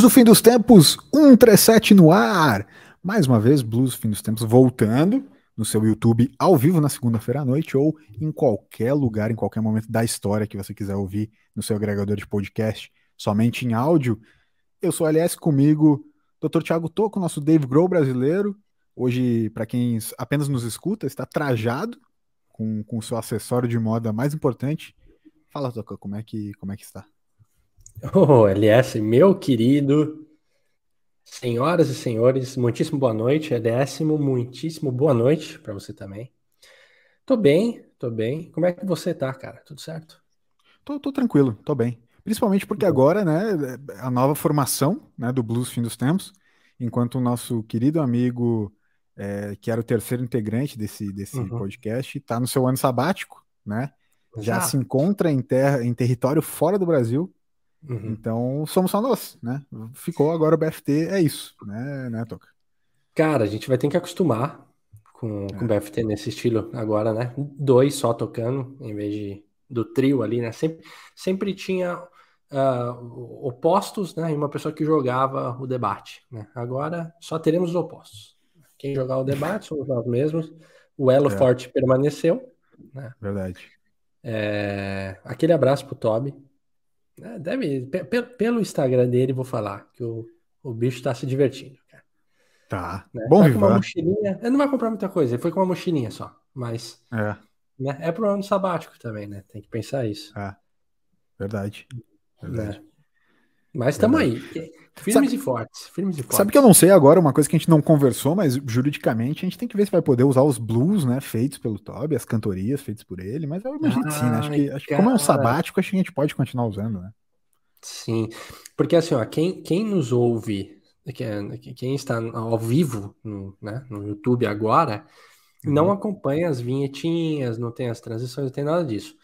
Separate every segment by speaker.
Speaker 1: Blues do Fim dos Tempos 137 no ar. Mais uma vez, Blues do Fim dos Tempos voltando no seu YouTube ao vivo na segunda-feira à noite ou em qualquer lugar, em qualquer momento da história que você quiser ouvir no seu agregador de podcast, somente em áudio. Eu sou LS comigo, Dr. Thiago Toco, nosso Dave Grohl brasileiro. Hoje, para quem apenas nos escuta, está trajado com o seu acessório de moda mais importante. Fala, Toco, como é que, como é que está?
Speaker 2: Oh, LS, meu querido, senhoras e senhores, muitíssimo boa noite. LS, muitíssimo boa noite para você também. Tô bem, tô bem. Como é que você tá, cara? Tudo certo?
Speaker 1: Tô, tô tranquilo, tô bem. Principalmente porque agora, né, a nova formação né, do Blues Fim dos Tempos, enquanto o nosso querido amigo, é, que era o terceiro integrante desse, desse uhum. podcast, está no seu ano sabático, né? Já, Já se encontra em, terra, em território fora do Brasil, Uhum. Então, somos só nós, né? Ficou agora o BFT, é isso, né, né Toca?
Speaker 2: Cara, a gente vai ter que acostumar com, é. com o BFT nesse estilo agora, né? Dois só tocando, em vez de, do trio ali, né? Sempre, sempre tinha uh, opostos, né? E uma pessoa que jogava o debate, né? Agora só teremos os opostos. Quem jogar o debate somos nós mesmos. O elo é. forte permaneceu. Né?
Speaker 1: Verdade.
Speaker 2: É, aquele abraço pro Toby, é, deve, pelo Instagram dele, vou falar que o, o bicho tá se divertindo. Cara.
Speaker 1: Tá.
Speaker 2: Né? Bom, tá com uma mochilinha. Ele não vai comprar muita coisa, ele foi com uma mochilinha só. Mas.
Speaker 1: É.
Speaker 2: Né? É pro ano sabático também, né? Tem que pensar isso.
Speaker 1: É. Verdade. Verdade.
Speaker 2: Né? Mas estamos aí. Firmes sabe, e fortes. Firmes e fortes.
Speaker 1: Sabe que eu não sei agora, uma coisa que a gente não conversou, mas juridicamente a gente tem que ver se vai poder usar os blues, né? Feitos pelo Toby, as cantorias feitas por ele, mas eu imagino que sim, né? Acho que, acho que como é um sabático, acho que a gente pode continuar usando, né?
Speaker 2: Sim, porque assim, ó, quem, quem nos ouve, quem está ao vivo no, né, no YouTube agora, uhum. não acompanha as vinhetinhas, não tem as transições, não tem nada disso.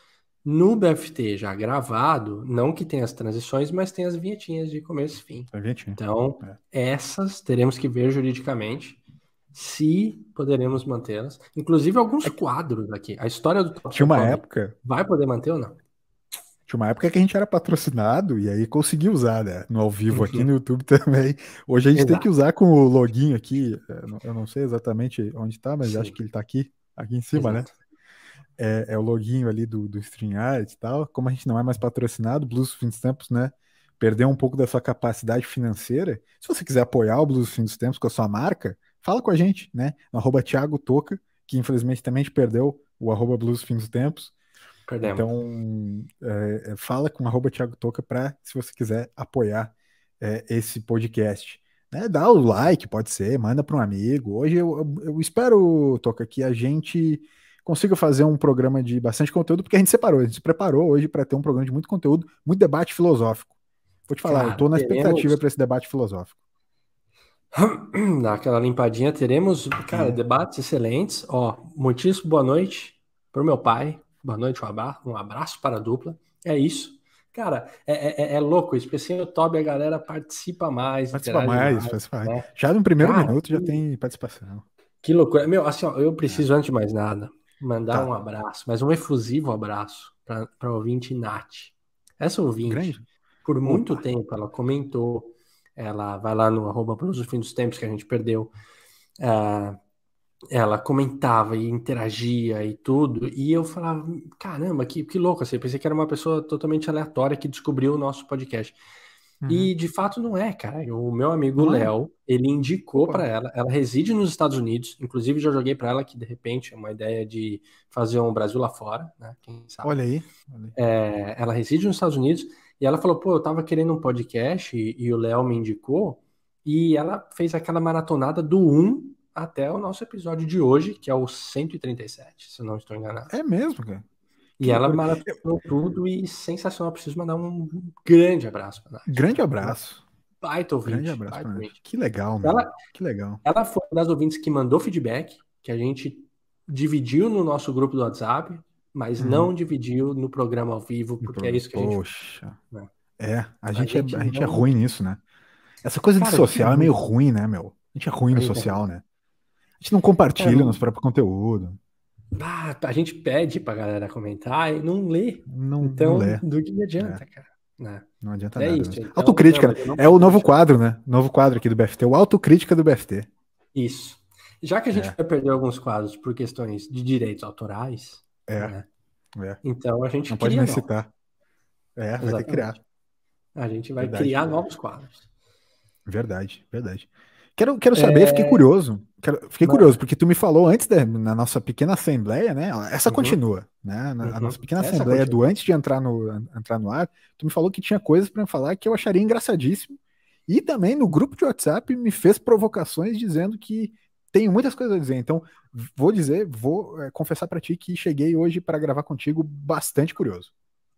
Speaker 2: No BFT já gravado, não que tenha as transições, mas tem as vinhetinhas de começo e fim. Então, é. essas teremos que ver juridicamente se poderemos mantê-las. Inclusive alguns é quadros aqui. A história do
Speaker 1: Top Tinha uma época.
Speaker 2: Vai poder manter ou não?
Speaker 1: Tinha uma época que a gente era patrocinado e aí conseguiu usar, né? No ao vivo aqui no YouTube também. Hoje a gente Exato. tem que usar com o login aqui. Eu não sei exatamente onde está, mas Sim. acho que ele está aqui, aqui em cima, né? Exato. né? É, é o login ali do, do StreamYard e tal. Como a gente não é mais patrocinado, Blues Fim dos Tempos, né? Perdeu um pouco da sua capacidade financeira. Se você quiser apoiar o Blues Fim dos Tempos com a sua marca, fala com a gente, né? No arroba Thiago Toca, que infelizmente também perdeu o arroba Blues Fim dos Tempos. Perdemos. Então, é, é, fala com o arroba Thiago Toca para, se você quiser apoiar é, esse podcast. Né? Dá o like, pode ser, manda para um amigo. Hoje eu, eu, eu espero, Toca, que a gente consiga fazer um programa de bastante conteúdo, porque a gente separou, a gente se preparou hoje para ter um programa de muito conteúdo, muito debate filosófico. Vou te falar, eu estou na teremos... expectativa para esse debate filosófico.
Speaker 2: Dá aquela limpadinha, teremos, cara, debates excelentes. Ó, muitíssimo boa noite para o meu pai. Boa noite, um abraço, um abraço para a dupla. É isso. Cara, é, é, é louco isso, porque assim o Toby a galera participa mais.
Speaker 1: Participa mais, mais, participa mais. Né? Já no primeiro Cara, minuto já tem participação.
Speaker 2: Que loucura. Meu, assim, ó, eu preciso, é. antes de mais nada, Mandar tá. um abraço, mas um efusivo abraço para a ouvinte Nath. Essa ouvinte, Grande. por muito Opa. tempo, ela comentou, ela vai lá no arroba pelos fim dos tempos que a gente perdeu, uh, ela comentava e interagia e tudo, e eu falava, caramba, que, que louco, assim, eu pensei que era uma pessoa totalmente aleatória que descobriu o nosso podcast. Uhum. E de fato não é, cara. O meu amigo é? Léo, ele indicou para ela, ela reside nos Estados Unidos, inclusive já joguei para ela que de repente é uma ideia de fazer um Brasil lá fora, né? Quem sabe.
Speaker 1: Olha aí. Olha aí.
Speaker 2: É, ela reside nos Estados Unidos e ela falou: pô, eu tava querendo um podcast e, e o Léo me indicou, e ela fez aquela maratonada do 1 até o nosso episódio de hoje, que é o 137, se eu não estou enganado.
Speaker 1: É mesmo, cara.
Speaker 2: E ela maratonou tudo e sensacional. Preciso mandar um grande abraço
Speaker 1: para Grande abraço.
Speaker 2: Baita ouvinte.
Speaker 1: Grande abraço para Que legal, mano. Ela, que legal.
Speaker 2: Ela foi uma das ouvintes que mandou feedback, que a gente dividiu no nosso grupo do WhatsApp, mas hum. não dividiu no programa ao vivo, porque pro... é isso que a gente.
Speaker 1: Poxa. Né? É, a, a gente, gente, é, a gente é ruim nisso, né? Essa coisa Cara, de social é meio ruim, né, meu? A gente é ruim no social, né? A gente não compartilha é, nosso próprio conteúdo.
Speaker 2: Ah, a gente pede pra galera comentar e não lê.
Speaker 1: Não,
Speaker 2: então,
Speaker 1: não
Speaker 2: do que adianta, é. cara?
Speaker 1: Né? Não adianta é nada. Isso, então, Autocrítica, não, é o novo quadro, né? Novo quadro aqui do BFT, o Autocrítica do BFT.
Speaker 2: Isso. Já que a gente é. vai perder alguns quadros por questões de direitos autorais,
Speaker 1: é. Né? é.
Speaker 2: então a gente
Speaker 1: não pode nem citar. É, Exatamente. vai ter que criar.
Speaker 2: A gente vai verdade, criar verdade. novos quadros.
Speaker 1: Verdade, verdade. Quero, quero saber, é... fiquei curioso. Quero, fiquei curioso, porque tu me falou antes da, na nossa pequena assembleia, né? Essa uhum. continua, né? Na, uhum. A nossa pequena Essa assembleia continua. do antes de entrar no, entrar no ar, tu me falou que tinha coisas para falar que eu acharia engraçadíssimo. E também no grupo de WhatsApp me fez provocações dizendo que tenho muitas coisas a dizer. Então, vou dizer, vou é, confessar para ti que cheguei hoje para gravar contigo bastante curioso.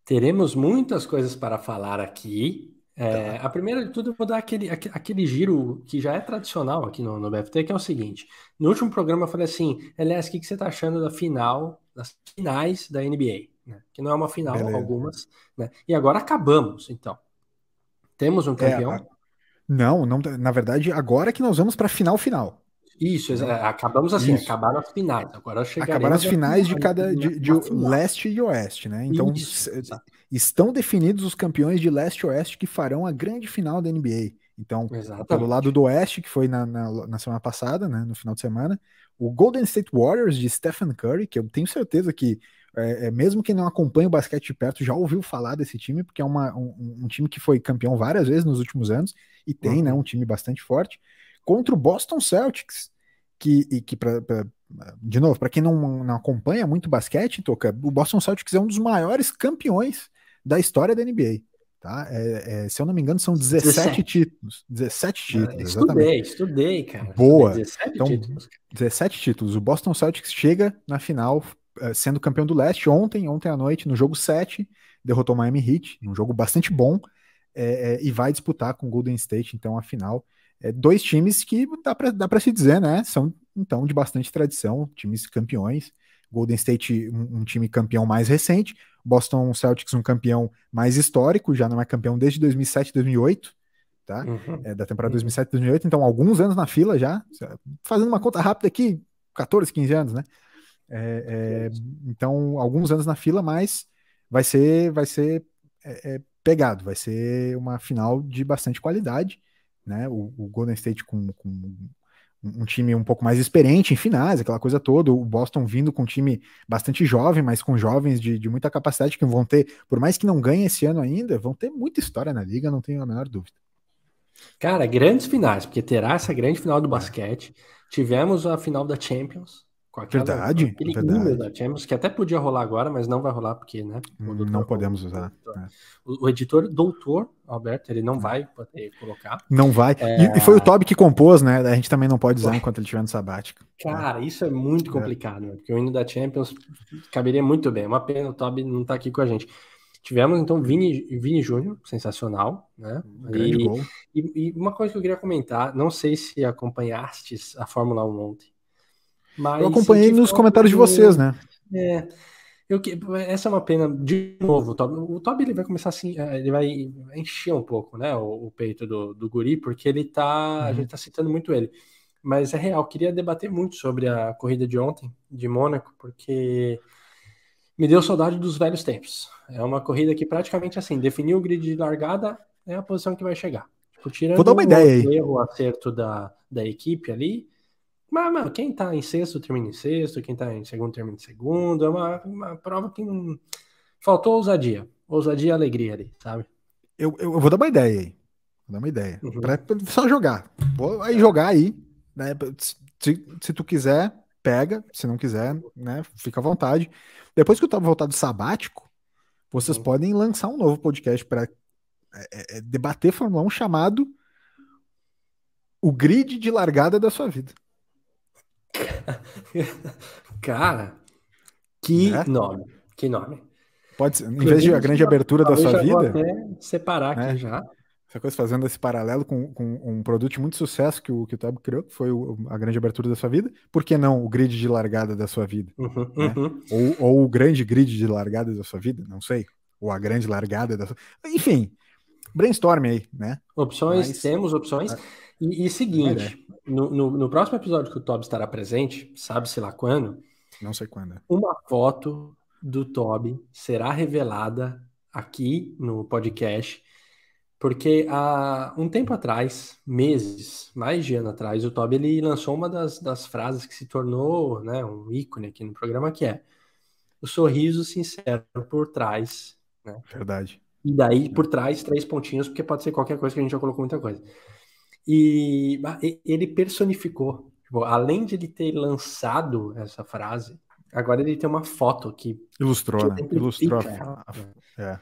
Speaker 2: Teremos muitas coisas para falar aqui. É, tá. A primeira de tudo, eu vou dar aquele, aquele giro que já é tradicional aqui no, no BFT, que é o seguinte: no último programa eu falei assim, Elias, o que, que você está achando da final, das finais da NBA? Né? Que não é uma final, Beleza. algumas, né? E agora acabamos, então. Temos um é, campeão. É,
Speaker 1: não, não, na verdade, agora que nós vamos para a final final.
Speaker 2: Isso, acabamos assim, Isso. acabaram as finais. Agora
Speaker 1: acabaram as finais de cada de, de leste e oeste, né? Então Isso, estão definidos os campeões de leste e oeste que farão a grande final da NBA. Então, Exatamente. pelo lado do oeste, que foi na, na, na, semana passada, né, no final de semana, o Golden State Warriors de Stephen Curry, que eu tenho certeza que é, é, mesmo quem não acompanha o basquete de perto já ouviu falar desse time, porque é uma, um, um, time que foi campeão várias vezes nos últimos anos e tem né, uhum. né, um time bastante forte contra o Boston Celtics, que, e que pra, pra de novo, para quem não, não acompanha muito basquete, Toca, o Boston Celtics é um dos maiores campeões da história da NBA. Tá? É, é, se eu não me engano, são 17, 17. títulos. 17 títulos,
Speaker 2: estudei, exatamente. Estudei, cara.
Speaker 1: Boa. 17 então, títulos. 17 títulos. O Boston Celtics chega na final uh, sendo campeão do leste ontem, ontem à noite, no jogo 7, derrotou o Miami Heat, um jogo bastante bom, é, é, e vai disputar com o Golden State, então, a final é, dois times que dá para dá pra se dizer, né? São então de bastante tradição, times campeões. Golden State, um, um, time campeão mais recente, Boston Celtics, um campeão mais histórico, já não é campeão desde 2007, 2008, tá? Uhum. É, da temporada uhum. 2007, 2008, então alguns anos na fila já, fazendo uma conta rápida aqui, 14, 15 anos, né? É, é, então, alguns anos na fila, mas vai ser, vai ser é, é, pegado, vai ser uma final de bastante qualidade né? O, o Golden State com, com, um time um pouco mais experiente em finais, aquela coisa toda. O Boston vindo com um time bastante jovem, mas com jovens de, de muita capacidade que vão ter, por mais que não ganhem esse ano ainda, vão ter muita história na liga, não tenho a menor dúvida.
Speaker 2: Cara, grandes finais, porque terá essa grande final do é. basquete. Tivemos a final da Champions,
Speaker 1: com aquela, verdade, aquele verdade.
Speaker 2: da Champions, que até podia rolar agora, mas não vai rolar porque, né?
Speaker 1: Não podemos usar.
Speaker 2: É. O, o, editor, doutor Alberto, ele não é. vai poder colocar.
Speaker 1: Não vai. É... E, e, foi o Toby que compôs, né? A gente também não pode usar enquanto ele estiver no sabático.
Speaker 2: Cara, isso é muito é. complicado, né? porque o hino da Champions caberia muito bem. Uma pena o Toby não tá aqui com a gente. Tivemos então Vini, Vini Júnior, sensacional, né?
Speaker 1: E,
Speaker 2: e, e, uma coisa que eu queria comentar, não sei se acompanhastes a Fórmula 1 ontem.
Speaker 1: Mas eu acompanhei nos comentários de vocês, né?
Speaker 2: É. Eu, essa é uma pena, de novo, o Toby, o Toby ele vai começar assim, é, ele vai encher um pouco, né, o, o peito do, do guri, porque ele tá, uhum. a gente tá citando muito ele. Mas é real, queria debater muito sobre a corrida de ontem, de Mônaco, porque me deu saudade dos velhos tempos. É uma corrida que praticamente assim, definiu o grid de largada, é a posição que vai chegar. Tipo, tirando
Speaker 1: Vou dar uma ideia aí.
Speaker 2: erro, o acerto da, da equipe ali, mas, mano, quem tá em sexto termina em sexto, quem tá em segundo termina em segundo. É uma, uma prova que não. Faltou ousadia. Ousadia e alegria ali, sabe?
Speaker 1: Eu, eu, vou dar uma ideia aí. Vou dar uma ideia. Uhum. Pra, só jogar. Vou aí jogar aí. Né? Se, se tu quiser, pega. Se não quiser, né? Fica à vontade. Depois que eu tava voltado sabático, vocês uhum. podem lançar um novo podcast para é, é, é, debater Fórmula 1 chamado O Grid de Largada da Sua Vida.
Speaker 2: Cara, que é? nome. Que nome.
Speaker 1: Pode ser, em vez de a grande abertura da sua vida.
Speaker 2: Separar aqui é. já.
Speaker 1: Essa coisa fazendo esse paralelo com, com, um produto de muito sucesso que o, que o Tab criou, que foi o, a grande abertura da sua vida. Por que não o grid de largada da sua vida? Uhum, né? uhum. Ou, ou o grande grid de largada da sua vida? Não sei. Ou a grande largada da sua. Enfim, brainstorm aí, né?
Speaker 2: Opções, Mas... temos opções. E, e seguinte, no, no, no, próximo episódio que o Toby estará presente, sabe-se lá quando?
Speaker 1: Não sei quando.
Speaker 2: Uma foto do Toby será revelada aqui no podcast, porque há um tempo atrás, meses, mais de ano atrás, o Toby ele lançou uma das, das frases que se tornou né, um ícone aqui no programa, que é o sorriso sincero por trás. Né?
Speaker 1: Verdade.
Speaker 2: E daí, por trás, três pontinhos, porque pode ser qualquer coisa que a gente já colocou muita coisa. E ele personificou, tipo, além de ele ter lançado essa frase, agora ele tem uma foto que
Speaker 1: ilustrou, que né? Ilustrou. Ela,
Speaker 2: é.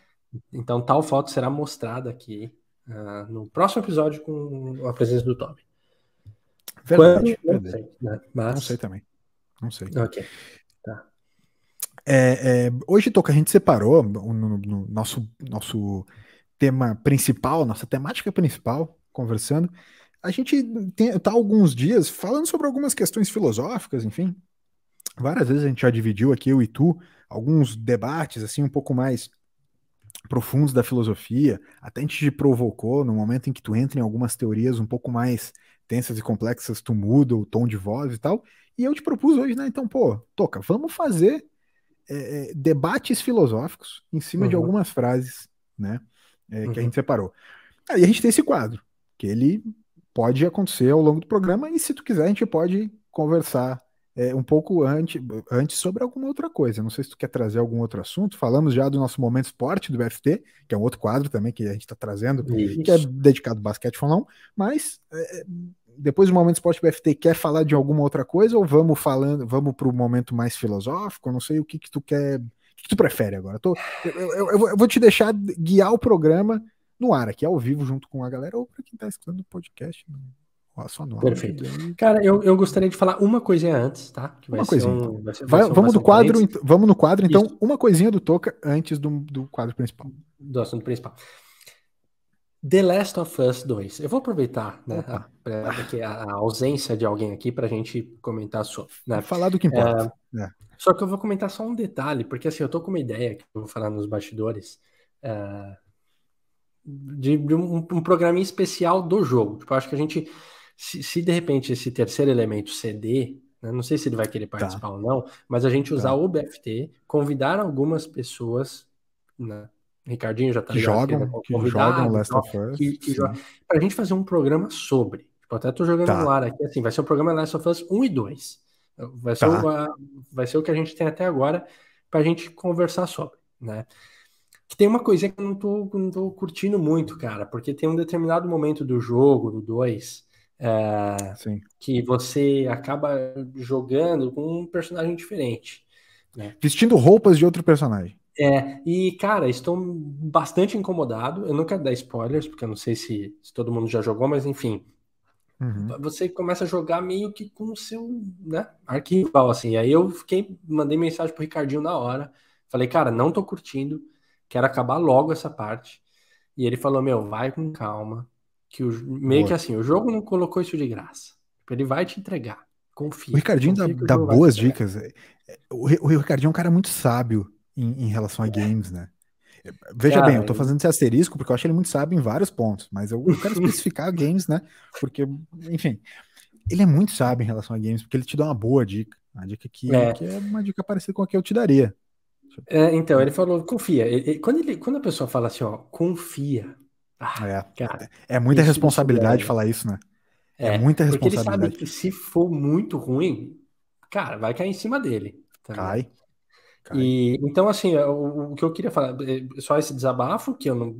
Speaker 2: Então, tal foto será mostrada aqui uh, no próximo episódio com a presença do Toby.
Speaker 1: Verdade, Quando, verdade. Não, sei, né? Mas... não sei também. Não sei.
Speaker 2: Ok. Tá.
Speaker 1: É, é, hoje, Toca, a gente separou no, no, nosso, nosso tema principal, nossa temática principal, conversando. A gente tem, tá alguns dias falando sobre algumas questões filosóficas, enfim. Várias vezes a gente já dividiu aqui, eu e tu, alguns debates assim um pouco mais profundos da filosofia, até a gente te provocou no momento em que tu entra em algumas teorias um pouco mais tensas e complexas, tu muda o tom de voz e tal, e eu te propus hoje, né, então, pô, Toca, vamos fazer é, é debates filosóficos em cima uhum. de algumas frases, né, é, uhum. que a gente separou. Aí a gente tem esse quadro, que ele pode acontecer ao longo do programa, e se tu quiser a gente pode conversar é, um pouco antes, antes sobre alguma outra coisa. Não sei se tu quer trazer algum outro assunto. Falamos já do nosso momento esporte do BFT, que é um outro quadro também que a gente está trazendo, Isso. que é dedicado ao basquete falão, mas é, depois do momento esporte do BFT, quer falar de alguma outra coisa ou vamos falando, vamos para o momento mais filosófico? Eu não sei o que, que tu quer. O que, que tu prefere agora? Eu, tô, eu, eu, eu, vou te deixar guiar o programa no ar, aqui ao vivo, junto com a galera, ou para quem está escutando o podcast.
Speaker 2: Só no Perfeito. Cara, eu, eu gostaria de falar uma coisinha antes, tá?
Speaker 1: Que vai uma coisinha. Um, vai ser, vai, vamos, do quadro, vamos no quadro, então, Isso. uma coisinha do Toca antes do, do quadro principal.
Speaker 2: Do assunto principal. The Last of Us 2. Eu vou aproveitar né, a, a, a, ausência de alguém aqui para a gente comentar sobre. Né?
Speaker 1: Falar do que importa. É, é.
Speaker 2: Só que eu vou comentar só um detalhe, porque assim, eu tô com uma ideia que eu vou falar nos bastidores. É, de, de um, um programinha especial do jogo. Tipo, acho que a gente se, se, de repente esse terceiro elemento ceder, né, não sei se ele vai querer tá. participar tá. ou não, mas a gente usar tá. o BFT, convidar algumas pessoas, né, Ricardinho já tá
Speaker 1: que jogam, que jogam Last of Us, que,
Speaker 2: que pra gente fazer um programa sobre. Tipo, até tô jogando tá. no ar aqui, assim, vai ser o programa Last of Us 1 e 2. Vai ser, tá. o, vai ser o que a gente tem até agora pra gente conversar sobre, né? Que tem uma coisa que eu não tô, não tô curtindo muito, cara, porque tem um determinado momento do jogo, do 2, é, que você acaba jogando com um personagem diferente. Né?
Speaker 1: Vestindo roupas de outro personagem.
Speaker 2: É, e cara, estou bastante incomodado. Eu não quero dar spoilers, porque eu não sei se, se todo mundo já jogou, mas enfim. Uhum. Você começa a jogar meio que com o seu né, arquivo, assim. Aí eu fiquei, mandei mensagem pro Ricardinho na hora. Falei, cara, não tô curtindo, quero acabar logo essa parte. E ele falou: Meu, vai com calma, que o, meio Boa. que assim, o jogo não colocou isso de graça. Ele vai te entregar. Confia.
Speaker 1: O Ricardinho
Speaker 2: confia
Speaker 1: dá, dá boas dicas. É, é, o, o, Ricardinho é um cara muito sábio em, em relação a games, né? Veja cara, bem, eu tô fazendo esse asterisco porque eu acho ele muito sábio em vários pontos, mas eu, eu quero especificar games, né? Porque, enfim, ele é muito sábio em relação a games, porque ele te dá uma boa dica. Uma dica que é, que é uma dica parecida com a que eu te daria.
Speaker 2: É, então, ele falou, confia. Ele, quando, ele, quando a pessoa fala assim, ó, confia,
Speaker 1: ah, é. Cara, é muita responsabilidade é... falar isso, né?
Speaker 2: É, é muita responsabilidade. Porque ele sabe que se for muito ruim, cara, vai cair em cima dele.
Speaker 1: Tá Cai.
Speaker 2: Cai. E, então, assim, o, o, que eu queria falar, é só esse desabafo, que eu não.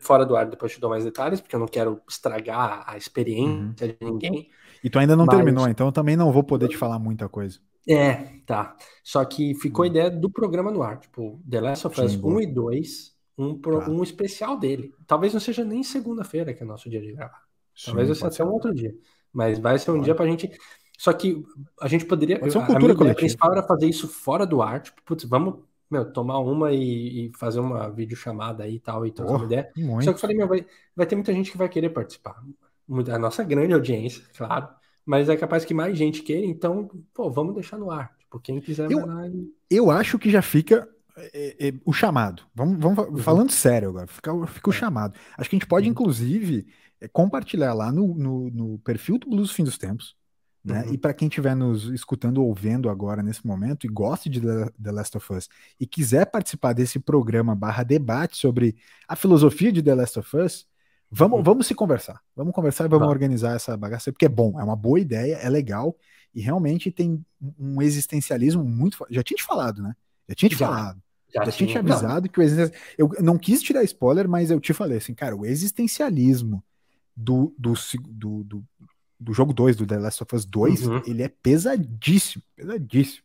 Speaker 2: Fora do ar, depois te dou mais detalhes, porque eu não quero estragar a experiência uhum. de ninguém.
Speaker 1: E tu ainda não mas... terminou, então eu também não vou poder te falar muita coisa.
Speaker 2: É, tá. Só que ficou a uhum. ideia do programa no ar. Tipo, The Last of Us 1 e 2 um, pro, tá. um especial dele. Talvez não seja nem segunda-feira que é nosso dia de gravar. Talvez seja até um outro dia. Mas vai ser um pode. dia pra gente. Só que a gente poderia.
Speaker 1: Pode ser uma cultura a
Speaker 2: coletiva. principal era fazer isso fora do ar. Tipo, putz, vamos meu, tomar uma e, e, fazer uma videochamada aí e tal, e trocar uma ideia. Muito. Só que eu falei, meu, vai, vai ter muita gente que vai querer participar. A nossa grande audiência, claro. Mas é capaz que mais gente queira, então, pô, vamos deixar no ar. Tipo, quem quiser
Speaker 1: eu, eu acho que já fica é, é, o chamado. Vamos, vamos uhum. falando sério agora, fica, fica o é. chamado. Acho que a gente pode, uhum. inclusive, é, compartilhar lá no, no, no, perfil do Blues Fim dos Tempos, Né? Uhum. E para quem estiver nos escutando ou vendo agora nesse momento e goste de The Last of Us e quiser participar desse programa barra debate sobre a filosofia de The Last of Us, vamos, uhum. vamos se conversar. Vamos conversar e vamos organizar essa bagaça, porque é bom, é uma boa ideia, é legal e realmente tem um existencialismo muito. Já tinha te falado, né? Já tinha te já, falado. Já, já tinha te avisado não. que o existencialismo. Eu não quis tirar spoiler, mas eu te falei assim, cara, o existencialismo do, do, do, do do jogo 2, do The Last of Us 2, uhum. ele é pesadíssimo, pesadíssimo.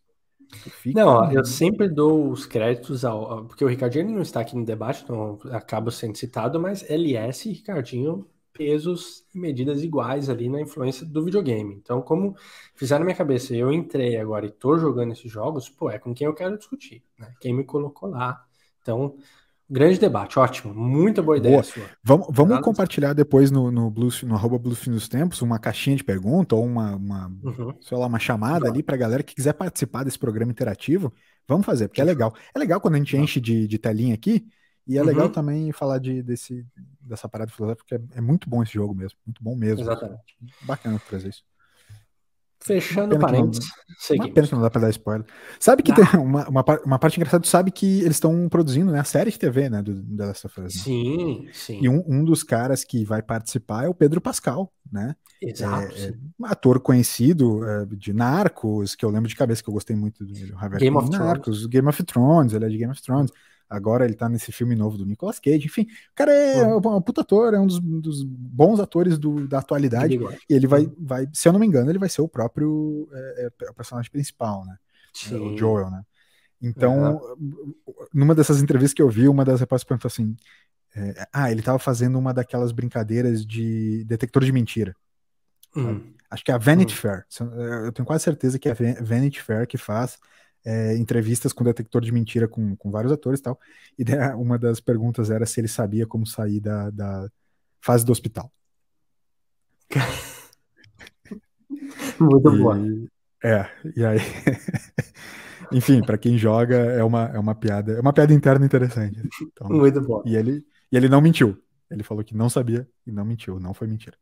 Speaker 2: Não, eu sempre dou os créditos ao. Porque o Ricardinho não está aqui no debate, então acaba sendo citado, mas LS e Ricardinho, pesos e medidas iguais ali na influência do videogame. Então, como fizeram na minha cabeça, eu entrei agora e tô jogando esses jogos, pô, é com quem eu quero discutir, né? Quem me colocou lá. Então, Grande debate, ótimo. Muita boa ideia boa. sua.
Speaker 1: Vamos, vamos compartilhar depois no, no, Blues, no arroba dos Tempos uma caixinha de pergunta ou uma, uma, uhum. sei lá, uma chamada ali para galera que quiser participar desse programa interativo. Vamos fazer, porque é legal. É legal quando a gente enche de, de telinha aqui e é uhum. legal também falar de, desse, dessa parada filosófica, porque é, é, muito bom esse jogo mesmo. Muito bom mesmo.
Speaker 2: Exatamente.
Speaker 1: Bacana trazer isso.
Speaker 2: Fechando parênteses.
Speaker 1: Uma pena que não dá pra dar spoiler. Sabe que ah. tem uma, uma, uma, parte engraçada, sabe que eles estão produzindo né, a série de TV, né, do, do Last of Us.
Speaker 2: Né? Sim, sim.
Speaker 1: E um, um dos caras que vai participar é o Pedro Pascal, né?
Speaker 2: Exato. É, é
Speaker 1: um ator conhecido é, de Narcos, que eu lembro de cabeça que eu gostei muito do Javier
Speaker 2: Game of
Speaker 1: Narcos, Thrones. Game of Thrones, ele é de Game of Thrones. Agora ele tá nesse filme novo do Nicolas Cage. Enfim, o cara é uhum. um puta ator, é um dos, dos bons atores do, da atualidade. E ele vai, vai, se eu não me engano, ele vai ser o próprio é, é, o personagem principal, né? É, o Joel, né? Então, uhum. numa dessas entrevistas que eu vi, uma das repórteres perguntou assim: é, Ah, ele tava fazendo uma daquelas brincadeiras de detector de mentira. Uhum. Acho que é a Vanity hum. Fair. Eu tenho quase certeza que é a Vanity Fair que faz é, entrevistas com detector de mentira com, com vários atores e tal. E uma das perguntas era se ele sabia como sair da, da fase do hospital.
Speaker 2: Muito boa.
Speaker 1: É, e aí. Enfim, para quem joga é uma, é uma piada, é uma piada interna interessante.
Speaker 2: Então, Muito bom.
Speaker 1: E ele, e ele não mentiu. Ele falou que não sabia e não mentiu, não foi mentira.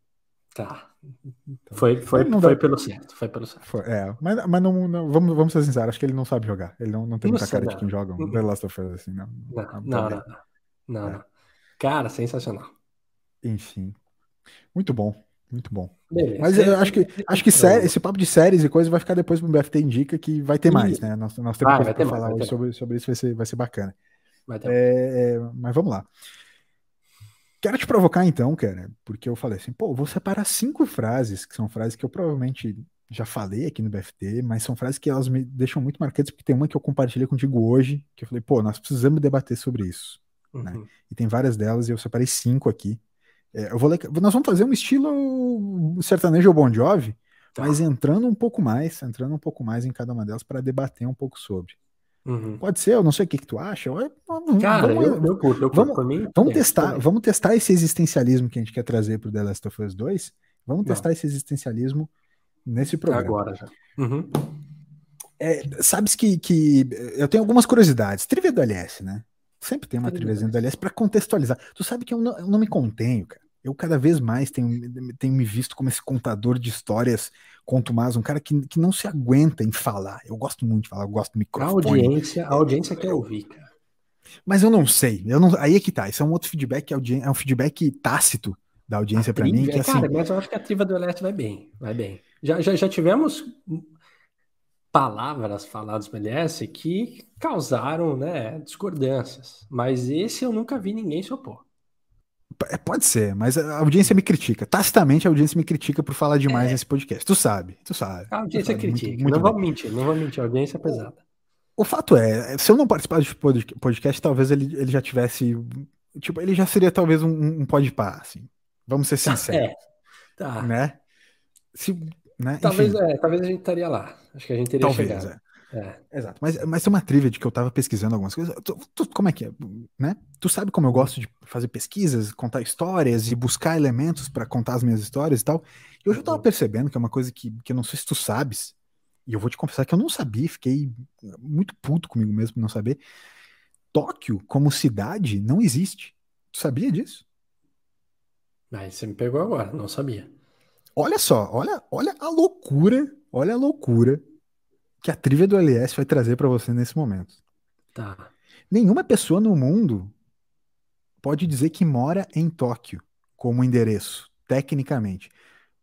Speaker 2: Tá. Então, foi, foi, foi pelo certo. Foi pelo certo. Foi,
Speaker 1: é, mas, mas não, não, vamos, vamos ser sinceros, acho que ele não sabe jogar. Ele não, não tem muita cara de quem joga um The Last of Us assim, não.
Speaker 2: Não, não, não, não, não, é. Cara, sensacional.
Speaker 1: Enfim. Muito bom. Muito bom. Beleza. Mas eu acho que, acho que série, esse papo de séries e coisas vai ficar depois no BFT Indica, que vai ter mais, né? Nós, nós temos ah, coisa falar sobre, sobre isso, vai ser, vai ser bacana. É, é, mas vamos lá. Quero te provocar então, cara, porque eu falei assim, pô, vou separar cinco frases, que são frases que eu provavelmente já falei aqui no BFT, mas são frases que elas me deixam muito marcantes, porque tem uma que eu compartilhei contigo hoje, que eu falei, pô, nós precisamos debater sobre isso. Né? Uhum. Né? E tem várias delas, e eu separei cinco aqui. É, eu vou ler, nós vamos fazer um estilo sertanejo ou Bon Jovi, tá. mas entrando um pouco mais, entrando um pouco mais em cada uma delas para debater um pouco sobre. Uhum. Pode ser, eu não sei o que, que tu acha.
Speaker 2: Cara, vamos, eu, eu curto, eu curto.
Speaker 1: Vamos, mim, vamos é, testar, vamos testar esse existencialismo que a gente quer trazer para o The Last of Us 2. Vamos não. testar esse existencialismo nesse programa.
Speaker 2: Agora já. Uhum.
Speaker 1: É, sabes que, que eu tenho algumas curiosidades. Trivia do LS, né? Sempre tem uma triviazinha do LS para contextualizar. Tu sabe que eu não, eu não me contenho, cara eu cada vez mais tenho, tenho me visto como esse contador de histórias contumaz, um cara que, que não se aguenta em falar. Eu gosto muito de falar, eu gosto do microfone.
Speaker 2: A audiência, a audiência quer ouvir, cara.
Speaker 1: Mas eu não sei, eu não, aí é que tá, isso é um outro feedback, é um feedback tácito da audiência para mim. Que, assim,
Speaker 2: cara, mas eu acho que a triva do Eleste vai bem, vai bem. Já, já, já tivemos palavras faladas pelo LS que causaram né, discordâncias, mas esse eu nunca vi ninguém se opor.
Speaker 1: É, pode ser, mas a audiência me critica. Tacitamente a audiência me critica por falar demais é. nesse podcast. Tu sabe, tu sabe.
Speaker 2: A audiência sabe, critica. Muito, muito não vamos mentir, não vamos mentir. A audiência é pesada.
Speaker 1: O, fato é, se eu não participar desse podcast, talvez ele, ele já tivesse. Tipo, ele já seria talvez um, um pá, assim. Vamos ser sinceros. É. Tá. Né? Se, né?
Speaker 2: Talvez, é, talvez a gente estaria lá. Acho que a gente teria talvez, chegado. É.
Speaker 1: É. Exato. Mas, mas tem uma trivia de que eu tava pesquisando algumas coisas. Tu, tu, como é que é? Né? Tu sabe como eu gosto de fazer pesquisas, contar histórias e buscar elementos para contar as minhas histórias e tal. E hoje eu tava uhum. percebendo que é uma coisa que, que eu não sei se tu sabes. E eu vou te confessar que eu não sabia, fiquei muito puto comigo mesmo por não saber. Tóquio, como cidade, não existe. Tu sabia disso?
Speaker 2: Mas você me pegou agora, não sabia.
Speaker 1: olha só, olha, olha a loucura, olha a loucura que a trilha do LS vai trazer para você nesse momento.
Speaker 2: Tá.
Speaker 1: Nenhuma pessoa no mundo pode dizer que mora em Tóquio como endereço, tecnicamente.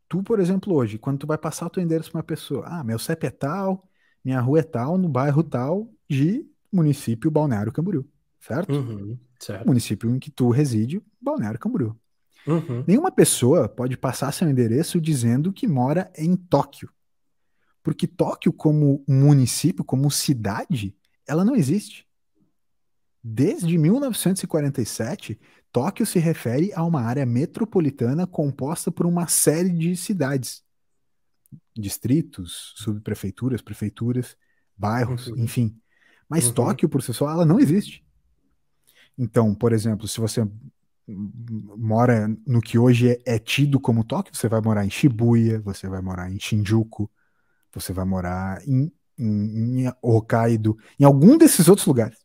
Speaker 1: Tu, por exemplo, hoje, quando tu vai passar o teu endereço para uma pessoa, ah, meu CEP é tal, minha rua é tal, no bairro tal, de município Balneário Camboriú, certo?
Speaker 2: Uhum, certo.
Speaker 1: Município em que tu reside, Balneário Camboriú.
Speaker 2: Uhum.
Speaker 1: Nenhuma pessoa pode passar seu endereço dizendo que mora em Tóquio. Porque Tóquio, como município, como cidade, ela não existe. Desde 1947, Tóquio se refere a uma área metropolitana composta por uma série de cidades, distritos, subprefeituras, prefeituras, bairros, uhum. enfim. Mas uhum. Tóquio, por si só, ela não existe. Então, por exemplo, se você mora no que hoje é, é, tido como Tóquio, você vai morar em Shibuya, você vai morar em Shinjuku, você vai morar em, em, em Hokkaido, em algum desses outros lugares.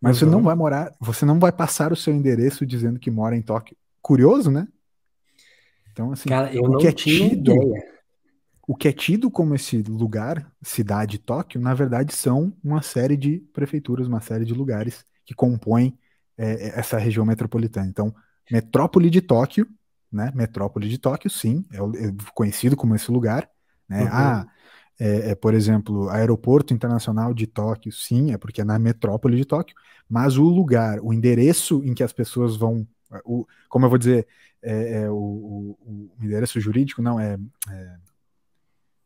Speaker 1: Mas uhum. você não uhum. vai morar, você não vai passar o seu endereço dizendo que mora em Tóquio. Curioso, né?
Speaker 2: Então, assim, Cara, o que é tido, ideia.
Speaker 1: o que é tido como esse lugar, cidade Tóquio, na verdade são uma série de prefeituras, uma série de lugares que compõem é, é, essa região metropolitana. Então, metrópole de Tóquio, né? Metrópole de Tóquio, sim, é, é conhecido como esse lugar, né? Uhum. Ah, é, é, por exemplo, aeroporto internacional de Tóquio, sim, é porque é na metrópole de Tóquio, mas o lugar, o endereço em que as pessoas vão, o, como eu vou dizer, é, é o, o, o, endereço jurídico, não, é, é,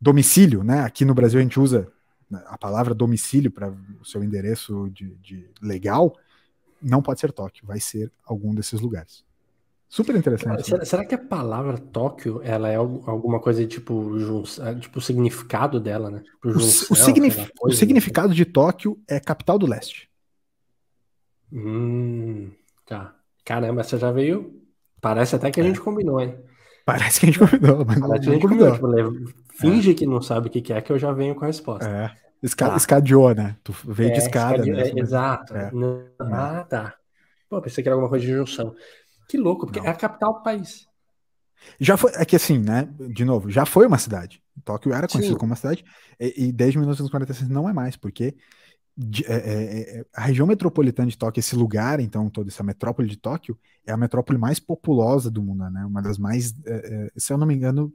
Speaker 1: domicílio, né? Aqui no Brasil a gente usa a palavra domicílio para o seu endereço de, de legal, não pode ser Tóquio, vai ser algum desses lugares. Super interessante.
Speaker 2: Né? será, será, que a palavra Tóquio ela é alguma coisa tipo, é, tipo o significado dela, né?
Speaker 1: Tipo, o, signif coisa, o, significado né? de Tóquio é capital do leste.
Speaker 2: Hum, tá. Caramba, você já veio. Parece até que a é. gente combinou, hein?
Speaker 1: Parece que a gente combinou, mas Parece não, combinou.
Speaker 2: combinou. Tipo, finge é. que não sabe o que é, que eu já venho com a resposta.
Speaker 1: É. Esca tá. Escadeou, né? Tu veio é, de escada, né?
Speaker 2: É, exato. É. Ah, tá. Pô, pensei que era alguma coisa de junção. Que louco, porque Não. é a capital do país.
Speaker 1: Já foi, é que assim, né? De novo, já foi uma cidade. Tóquio era conhecido Sim. como uma cidade, e, e desde 1946 não é mais, porque de, é, é, é, a região metropolitana de Tóquio, esse lugar, então, toda essa metrópole de Tóquio, é a metrópole mais populosa do mundo, né? Uma das mais, é, é, se eu não me engano,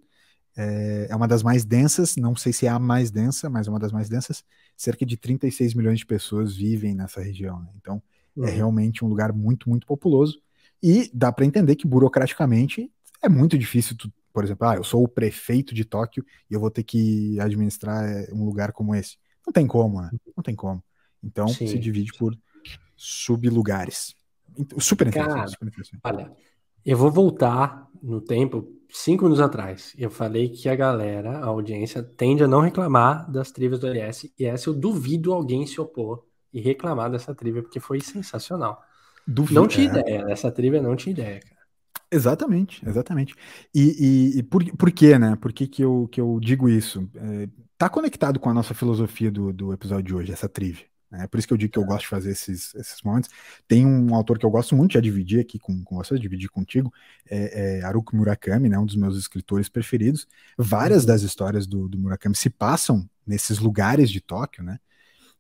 Speaker 1: é, é, uma das mais densas, não sei se é a mais densa, mas é uma das mais densas. Cerca de 36 milhões de pessoas vivem nessa região. Né? Então, uhum. é realmente um lugar muito, muito populoso. E dá para entender que burocraticamente é muito difícil, tu, por exemplo, ah, eu sou o prefeito de Tóquio e eu vou ter que administrar é, um lugar como esse. Não tem como, né? não tem como. Então Sim. se divide por sublugares. Super interessante, super interessante.
Speaker 2: Olha, eu vou voltar no tempo, cinco minutos atrás. Eu falei que a galera, a audiência, tende a não reclamar das trivias do LS. E essa eu duvido alguém se opor e reclamar dessa trivia, porque foi sensacional. Duvido, não tinha é. ideia, essa trivia não tinha ideia, cara.
Speaker 1: Exatamente, exatamente. E, e, e, por, por quê, né? Por que, que, eu, que eu digo isso? É, tá conectado com a nossa filosofia do, do episódio de hoje, essa trivia. É por isso que eu digo que eu gosto de fazer esses, esses momentos. Tem um autor que eu gosto muito de dividir aqui com, com vocês, dividir contigo, é, é Haruki Murakami, né, um dos meus escritores preferidos. Várias uhum. das histórias do, do, Murakami se passam nesses lugares de Tóquio, né?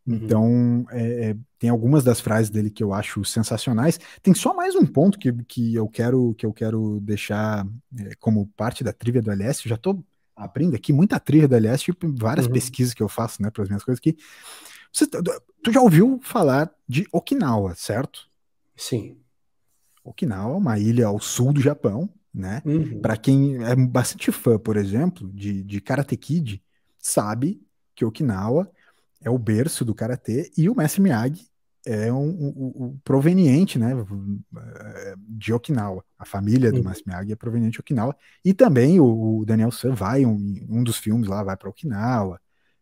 Speaker 1: Uhum. Então, é, é, tem algumas das frases dele que eu acho sensacionais. Tem só mais um ponto que, que eu quero que eu quero deixar é, como parte da trilha do LS. Eu já estou abrindo aqui muita trilha do LS, tipo, várias uhum. pesquisas que eu faço, né, para as minhas coisas aqui. Você, tu já ouviu falar de Okinawa, certo?
Speaker 2: Sim.
Speaker 1: Okinawa, uma ilha ao sul do Japão, né?
Speaker 2: Uhum.
Speaker 1: Para quem é bastante fã, por exemplo, de, de Karate Kid, sabe que Okinawa é o berço do karatê e o mestre Miyagi é um, um, um, proveniente, né, de Okinawa. A família do uhum. mestre Miyagi é proveniente de Okinawa e também o, o Daniel San vai um, um dos filmes lá vai para Okinawa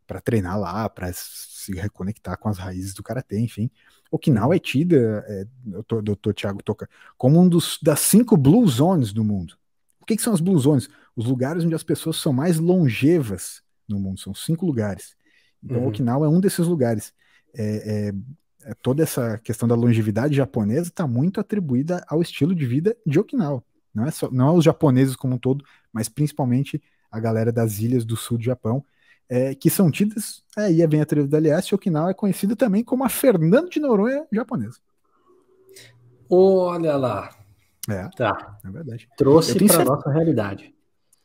Speaker 1: para treinar lá, para se reconectar com as raízes do karatê, enfim. Okinawa é tida, é, doutor, doutor Tiago Toca, como um dos das cinco blue zones do mundo. O que, que, são as blue zones? Os lugares onde as pessoas são mais longevas no mundo, são cinco lugares. Então, uhum. Okinawa é um desses lugares. É, é, é toda essa questão da longevidade japonesa está muito atribuída ao estilo de vida de Okinawa. Não é, só, não é os japoneses como um todo, mas principalmente a galera das ilhas do sul do Japão, é, que são tidas, aí vem a tribo da LS, Okinawa é conhecida também como a Fernando de Noronha japonesa.
Speaker 2: Olha lá.
Speaker 1: É,
Speaker 2: tá.
Speaker 1: é verdade.
Speaker 2: Trouxe para nossa realidade.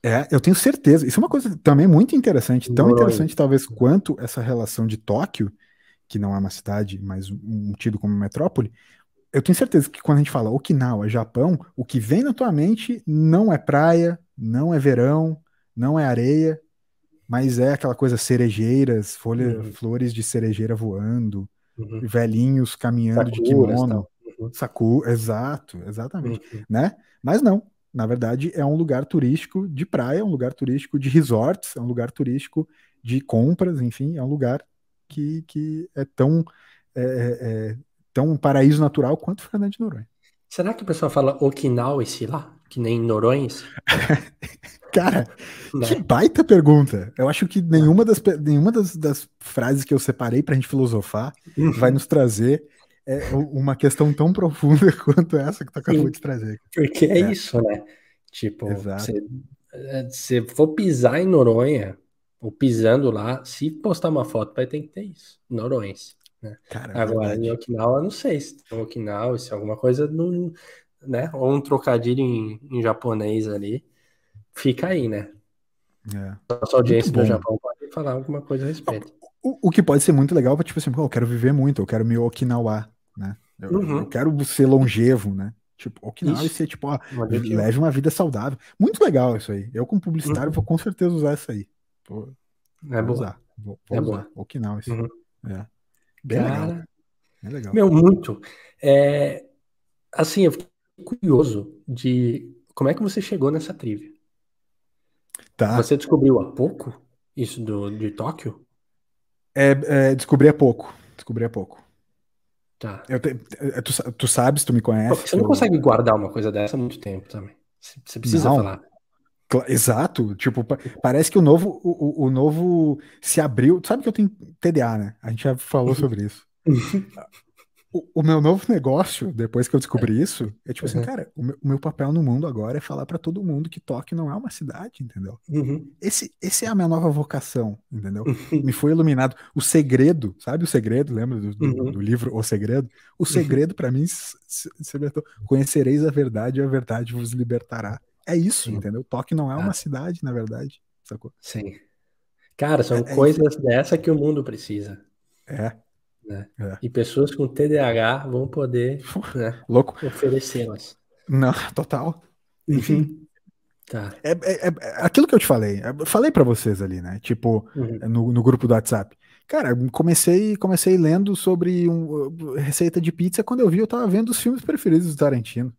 Speaker 1: É, eu tenho certeza. Isso é uma coisa também muito interessante, tão interessante talvez quanto essa relação de Tóquio, que não é uma cidade, mas um tido como metrópole. Eu tenho certeza que quando a gente fala Okinawa, Japão, o que vem na tua mente não é praia, não é verão, não é areia, mas é aquela coisa cerejeiras, folha, uhum. flores de cerejeira voando, uhum. velhinhos caminhando Sakuras, de kimono. Uhum. Saku, exato, exatamente, uhum. né? Mas não, na verdade é um lugar turístico de praia, é um lugar turístico de resorts, é um lugar turístico de compras, enfim, é um lugar que, que é tão é, é, é tão um paraíso natural quanto Fernando de Noronha.
Speaker 2: Será que o pessoal fala Okinawa esse lá? Que nem Noronhas?
Speaker 1: Cara, né? que baita pergunta. Eu acho que nenhuma das, nenhuma das, das frases que eu separei pra gente filosofar uhum. vai nos trazer é, uma questão tão profunda quanto essa que tu acabou Sim, de trazer.
Speaker 2: Porque é, é, isso, né? Tipo, se é, for pisar em Noronha, ou pisando lá, se postar uma foto, vai ter que ter isso. Noronhas. Né? Cara, é Agora, em Okinawa, não sei se tem Okinawa, se é alguma coisa, no, né? Ou um trocadilho em, em japonês ali. Fica aí, né? É. Nossa audiência do Japão pode falar alguma coisa a respeito.
Speaker 1: O, o que pode ser muito legal, tipo assim, eu quero viver muito, eu quero me Okinawa, né? Eu, uhum. eu quero ser longevo, né? Tipo, Okinawa isso. e ser, tipo, ó, leve uma vida saudável. Muito legal isso aí. Eu, como publicitário, uhum. vou com certeza usar isso aí. Vou,
Speaker 2: é
Speaker 1: vou
Speaker 2: boa.
Speaker 1: usar. Vou, vou é usar. Boa. Okinawa, isso. Uhum. É.
Speaker 2: Bem Cara, legal. É legal. Meu, muito. É, assim, eu fiquei curioso de como é que você chegou nessa trivia. Tá. Você descobriu há pouco isso do, de Tóquio?
Speaker 1: É, é, descobri há pouco. Descobri há pouco.
Speaker 2: Tá.
Speaker 1: Eu te, é, tu, tu sabes, tu me conhece.
Speaker 2: Você não consegue guardar uma coisa dessa há muito tempo também. Você precisa não. falar.
Speaker 1: Exato, tipo, parece que o novo, o, o novo se abriu. Sabe que eu tenho TDA, né? A gente já falou sobre isso. o, o, meu novo negócio, depois que eu descobri isso, é tipo assim, uhum. cara, o meu, o meu, papel no mundo agora é falar para todo mundo que Tóquio não é uma cidade, entendeu?
Speaker 2: Uhum.
Speaker 1: Esse, esse é a minha nova vocação, entendeu? Uhum. Me foi iluminado. O segredo, sabe o segredo? Lembra do, do, uhum. do livro O Segredo? O uhum. segredo, para mim, se, se, se, conhecereis a verdade e a verdade vos libertará. É isso, Sim. entendeu? Tóquio não é uma ah. cidade, na verdade, sacou?
Speaker 2: Sim. Cara, são é, é coisas dessa que o mundo precisa.
Speaker 1: É.
Speaker 2: Né? É. E pessoas com TDAH vão poder né,
Speaker 1: Louco.
Speaker 2: oferecê-las.
Speaker 1: Não, total. Enfim.
Speaker 2: Uhum. Tá.
Speaker 1: É, é, é, aquilo que eu te falei. Eu falei para vocês ali, né? Tipo, uhum. no, no grupo do WhatsApp. Cara, comecei, comecei lendo sobre um, receita de pizza. Quando eu vi, eu tava vendo os filmes preferidos do Tarantino.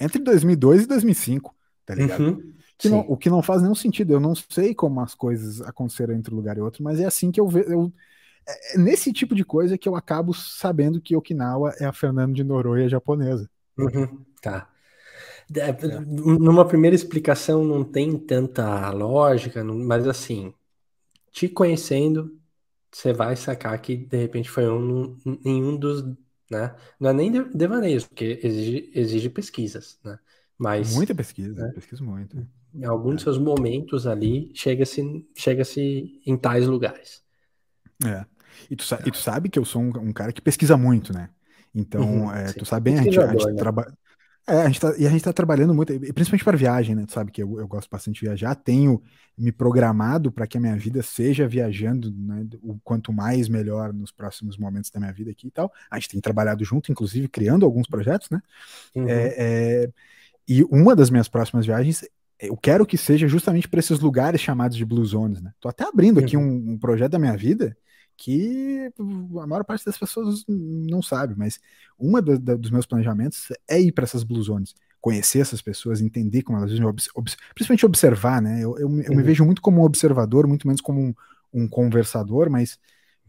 Speaker 1: Entre 2002 e 2005 tá ligado? Uhum, que não, o que não faz nenhum sentido. Eu não sei como as coisas aconteceram entre um lugar e outro, mas é assim que eu vejo. É, é nesse tipo de coisa que eu acabo sabendo que Okinawa é a Fernando de Noronha japonesa.
Speaker 2: Uhum, tá. É, é. Numa primeira explicação não tem tanta lógica, mas assim, te conhecendo, você vai sacar que de repente foi um, nenhum dos, né? Não é nem devaneios, porque exige, exige pesquisas, né? Mas,
Speaker 1: Muita pesquisa, né? pesquiso muito.
Speaker 2: Em alguns é. dos seus momentos ali, chega-se chega -se em tais lugares.
Speaker 1: É. E tu, e tu sabe que eu sou um, um, cara que pesquisa muito, né? Então, uhum, é, tu sabe bem, a gente, a gente né? trabalha. É, a gente tá, e a gente tá trabalhando muito, principalmente para viagem, né? Tu sabe que eu, eu gosto bastante de viajar, tenho me programado para que a minha vida seja viajando, né? O quanto mais melhor nos próximos momentos da minha vida aqui e tal. A gente tem trabalhado junto, inclusive criando alguns projetos, né? Uhum. É, é, e uma das minhas próximas viagens, eu quero que seja justamente para esses lugares chamados de Blue Zones, né? Tô até abrindo aqui uhum. um, um, projeto da minha vida que a maior parte das pessoas não sabe, mas uma do, dos meus planejamentos é ir para essas Blue Zones, conhecer essas pessoas, entender como elas vivem, principalmente observar, né? Eu, eu, eu uhum. me vejo muito como um observador, muito menos como um, um conversador, mas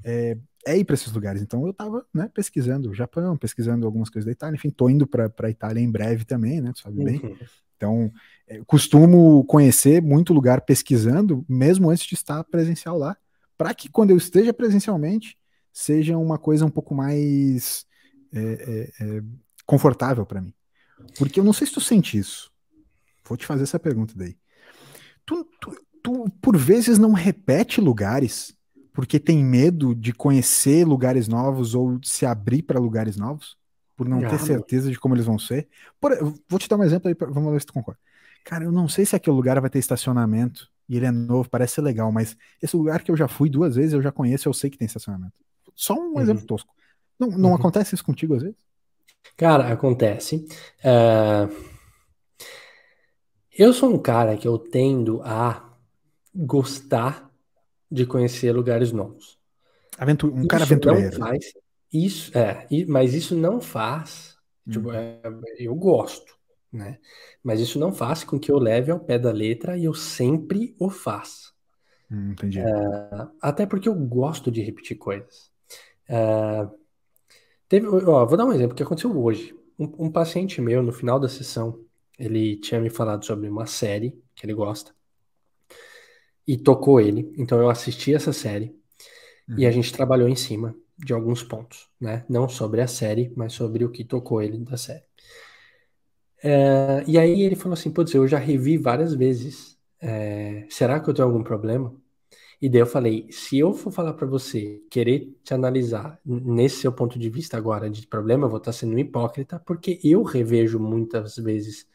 Speaker 1: é, é ir para esses lugares. Então eu estava né, pesquisando o Japão, pesquisando algumas coisas da Itália, enfim, tô indo para a Itália em breve também, né? Tu sabe bem. Uhum. Então, é, costumo conhecer muito lugar pesquisando, mesmo antes de estar presencial lá, para que quando eu esteja presencialmente seja uma coisa um pouco mais é, é, é confortável para mim. Porque eu não sei se tu sente isso, vou te fazer essa pergunta daí. Tu, tu, tu, por vezes, não repete lugares porque tem medo de conhecer lugares novos ou se abrir para lugares novos? Por não ah, ter certeza de como eles vão ser? Por, vou te dar um exemplo aí, vamos ver se tu concorda. Cara, eu não sei se aquele lugar vai ter estacionamento e ele é novo, parece ser legal, mas esse lugar que eu já fui duas vezes, eu já conheço, eu sei que tem estacionamento. Só um uhum. exemplo tosco. Não, não uhum. acontece isso contigo às vezes?
Speaker 2: Cara, acontece. Uh, eu sou um cara que eu tendo a gostar de conhecer lugares novos.
Speaker 1: Aventu um isso cara aventureiro.
Speaker 2: Faz, isso, é, mas isso não faz. Tipo, hum. é, eu gosto, né? Mas isso não faz com que eu leve ao pé da letra e eu sempre o faço.
Speaker 1: Hum, entendi. É,
Speaker 2: até porque eu gosto de repetir coisas. É, teve, ó, vou dar um exemplo que aconteceu hoje. Um, um paciente meu, no final da sessão, ele tinha me falado sobre uma série que ele gosta e tocou ele. Então eu assisti essa série e a uhum. gente trabalhou em cima de alguns pontos, né? Não sobre a série, mas sobre o que tocou ele da série. É, e aí ele falou assim: Putz, eu já revi várias vezes. É, será que eu tenho algum problema? E daí eu falei: se eu for falar para você, querer te analisar nesse seu ponto de vista agora de problema, eu vou estar sendo um hipócrita, porque eu revejo muitas vezes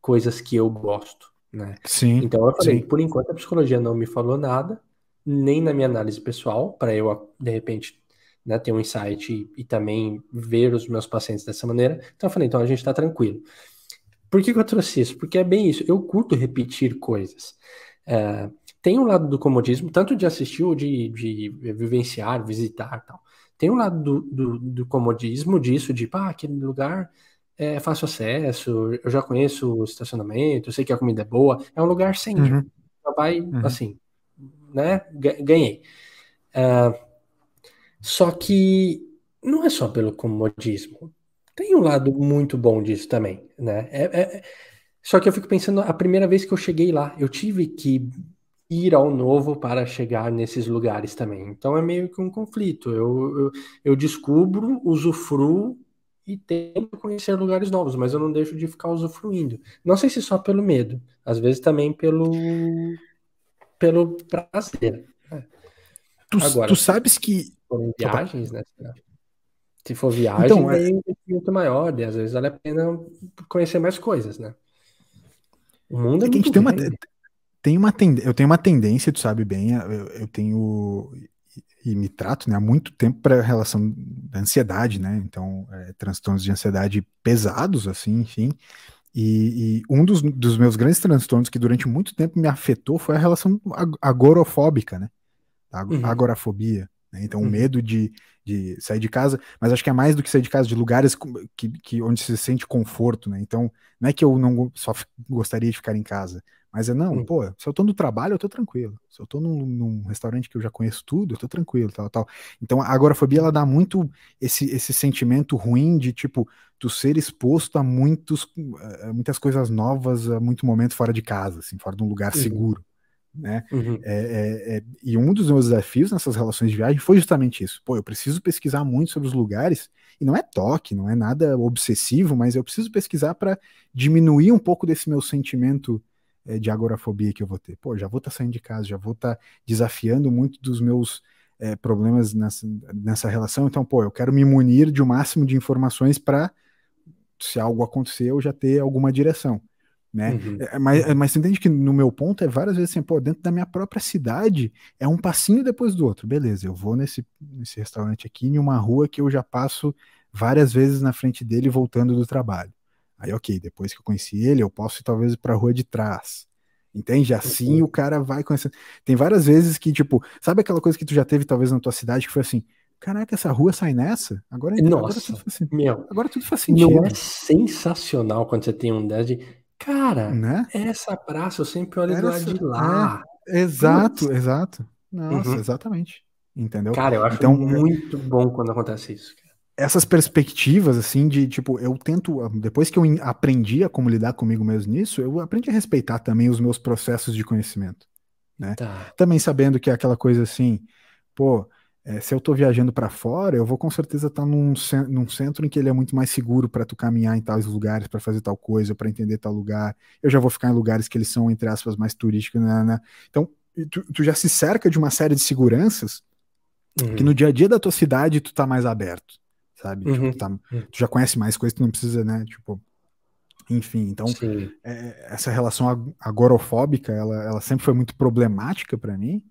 Speaker 2: coisas que eu gosto. Né?
Speaker 1: Sim.
Speaker 2: Então eu falei, sim. por enquanto a psicologia não me falou nada, nem na minha análise pessoal, para eu, de repente, né, ter um insight e, e, também ver os meus pacientes dessa maneira. Então eu falei, então a gente está tranquilo. Por que, que, eu trouxe isso? Porque é bem isso, eu curto repetir coisas. É, tem um lado do comodismo, tanto de assistir ou de, de vivenciar, visitar tal. Tem um lado do, do, do comodismo disso, de, pá, aquele lugar é fácil acesso, eu já conheço o estacionamento, eu sei que a comida é boa, é um lugar sem uhum. vai uhum. assim, né? Ganhei. Uh, só que não é só pelo comodismo. Tem um lado muito bom disso também, né? É, é, só que eu fico pensando, a primeira vez que eu cheguei lá, eu tive que ir ao novo para chegar nesses lugares também. Então é meio que um conflito. Eu, eu, eu descubro, usufruo e tento conhecer lugares novos, mas eu não deixo de ficar usufruindo. Não sei se só pelo medo, às vezes também pelo pelo prazer. Né?
Speaker 1: Tu, Agora, tu sabes que
Speaker 2: viagens, né? Se for viagem, então, é... um investimento maior, e às vezes vale a pena conhecer mais coisas, né?
Speaker 1: O mundo é, é que a gente tem uma, tem uma tend... eu tenho uma tendência, tu sabe bem, eu, eu tenho e me trato né, há muito tempo para a relação da ansiedade, né? Então, é, transtornos de ansiedade pesados, assim, enfim. E, e um dos, dos, meus grandes transtornos que durante muito tempo me afetou foi a relação agorofóbica, né? A uhum. agorafobia. Né? Então, o uhum. medo de, de sair de casa, mas acho que é mais do que sair de casa, de lugares que, que, onde se sente conforto, né? Então, não é que eu não só gostaria de ficar em casa, mas é não, hum. pô, se eu tô no trabalho, eu tô tranquilo. Se eu tô num, num, restaurante que eu já conheço tudo, eu tô tranquilo, tal, tal. Então a agorafobia, ela dá muito esse, esse sentimento ruim de, tipo, tu ser exposto a muitos, a muitas coisas novas, a muito momento fora de casa, assim, fora de um lugar uhum. seguro. Né? Uhum. É, é, é, e um dos meus desafios nessas relações de viagem foi justamente isso. Pô, eu preciso pesquisar muito sobre os lugares, e não é toque, não é nada obsessivo, mas eu preciso pesquisar para diminuir um pouco desse meu sentimento é, de agorafobia que eu vou ter. Pô, já vou estar tá saindo de casa, já vou estar tá desafiando muito dos meus é, problemas nessa, nessa relação. Então, pô, eu quero me munir de o um máximo de informações para, se algo acontecer, eu já ter alguma direção. Né? Uhum. É, mas, uhum. mas você entende que no meu ponto é várias vezes assim, pô, dentro da minha própria cidade é um passinho depois do outro. Beleza, eu vou nesse, nesse restaurante aqui em uma rua que eu já passo várias vezes na frente dele voltando do trabalho. Aí, ok, depois que eu conheci ele, eu posso ir talvez para a rua de trás. Entende? Assim uhum. o cara vai conhecendo. Tem várias vezes que, tipo, sabe aquela coisa que tu já teve talvez na tua cidade que foi assim: caraca, essa rua sai nessa? Agora,
Speaker 2: Nossa, agora tudo faz sentido. Meu,
Speaker 1: agora tudo faz sentido. Não
Speaker 2: é sensacional quando você tem um de. Cara, né? essa praça eu sempre olho Era do lado essa... de lá.
Speaker 1: É, exato, Putz. exato. Nossa, uhum. exatamente. Entendeu?
Speaker 2: Cara, eu acho então, muito bom quando acontece isso
Speaker 1: essas perspectivas, assim, de tipo, eu tento, depois que eu aprendi a como lidar comigo mesmo nisso, eu aprendi a respeitar também os meus processos de conhecimento, né? Tá. Também sabendo que é aquela coisa assim, pô, é, se eu estou viajando para fora, eu vou com certeza estar tá num, num, centro em que ele é muito mais seguro para tu caminhar em tais lugares, para fazer tal coisa, para entender tal lugar. Eu já vou ficar em lugares que eles são, entre aspas, mais turísticos. Né, né? Então, tu, tu, já se cerca de uma série de seguranças uhum. que no dia a dia da tua cidade tu tá mais aberto, sabe? Tipo, uhum. Tipo, tu, tá, uhum. tu, já conhece mais coisas, tu não precisa, né? Tipo, enfim, então é, essa relação agorofóbica, ela, ela sempre foi muito problemática para mim.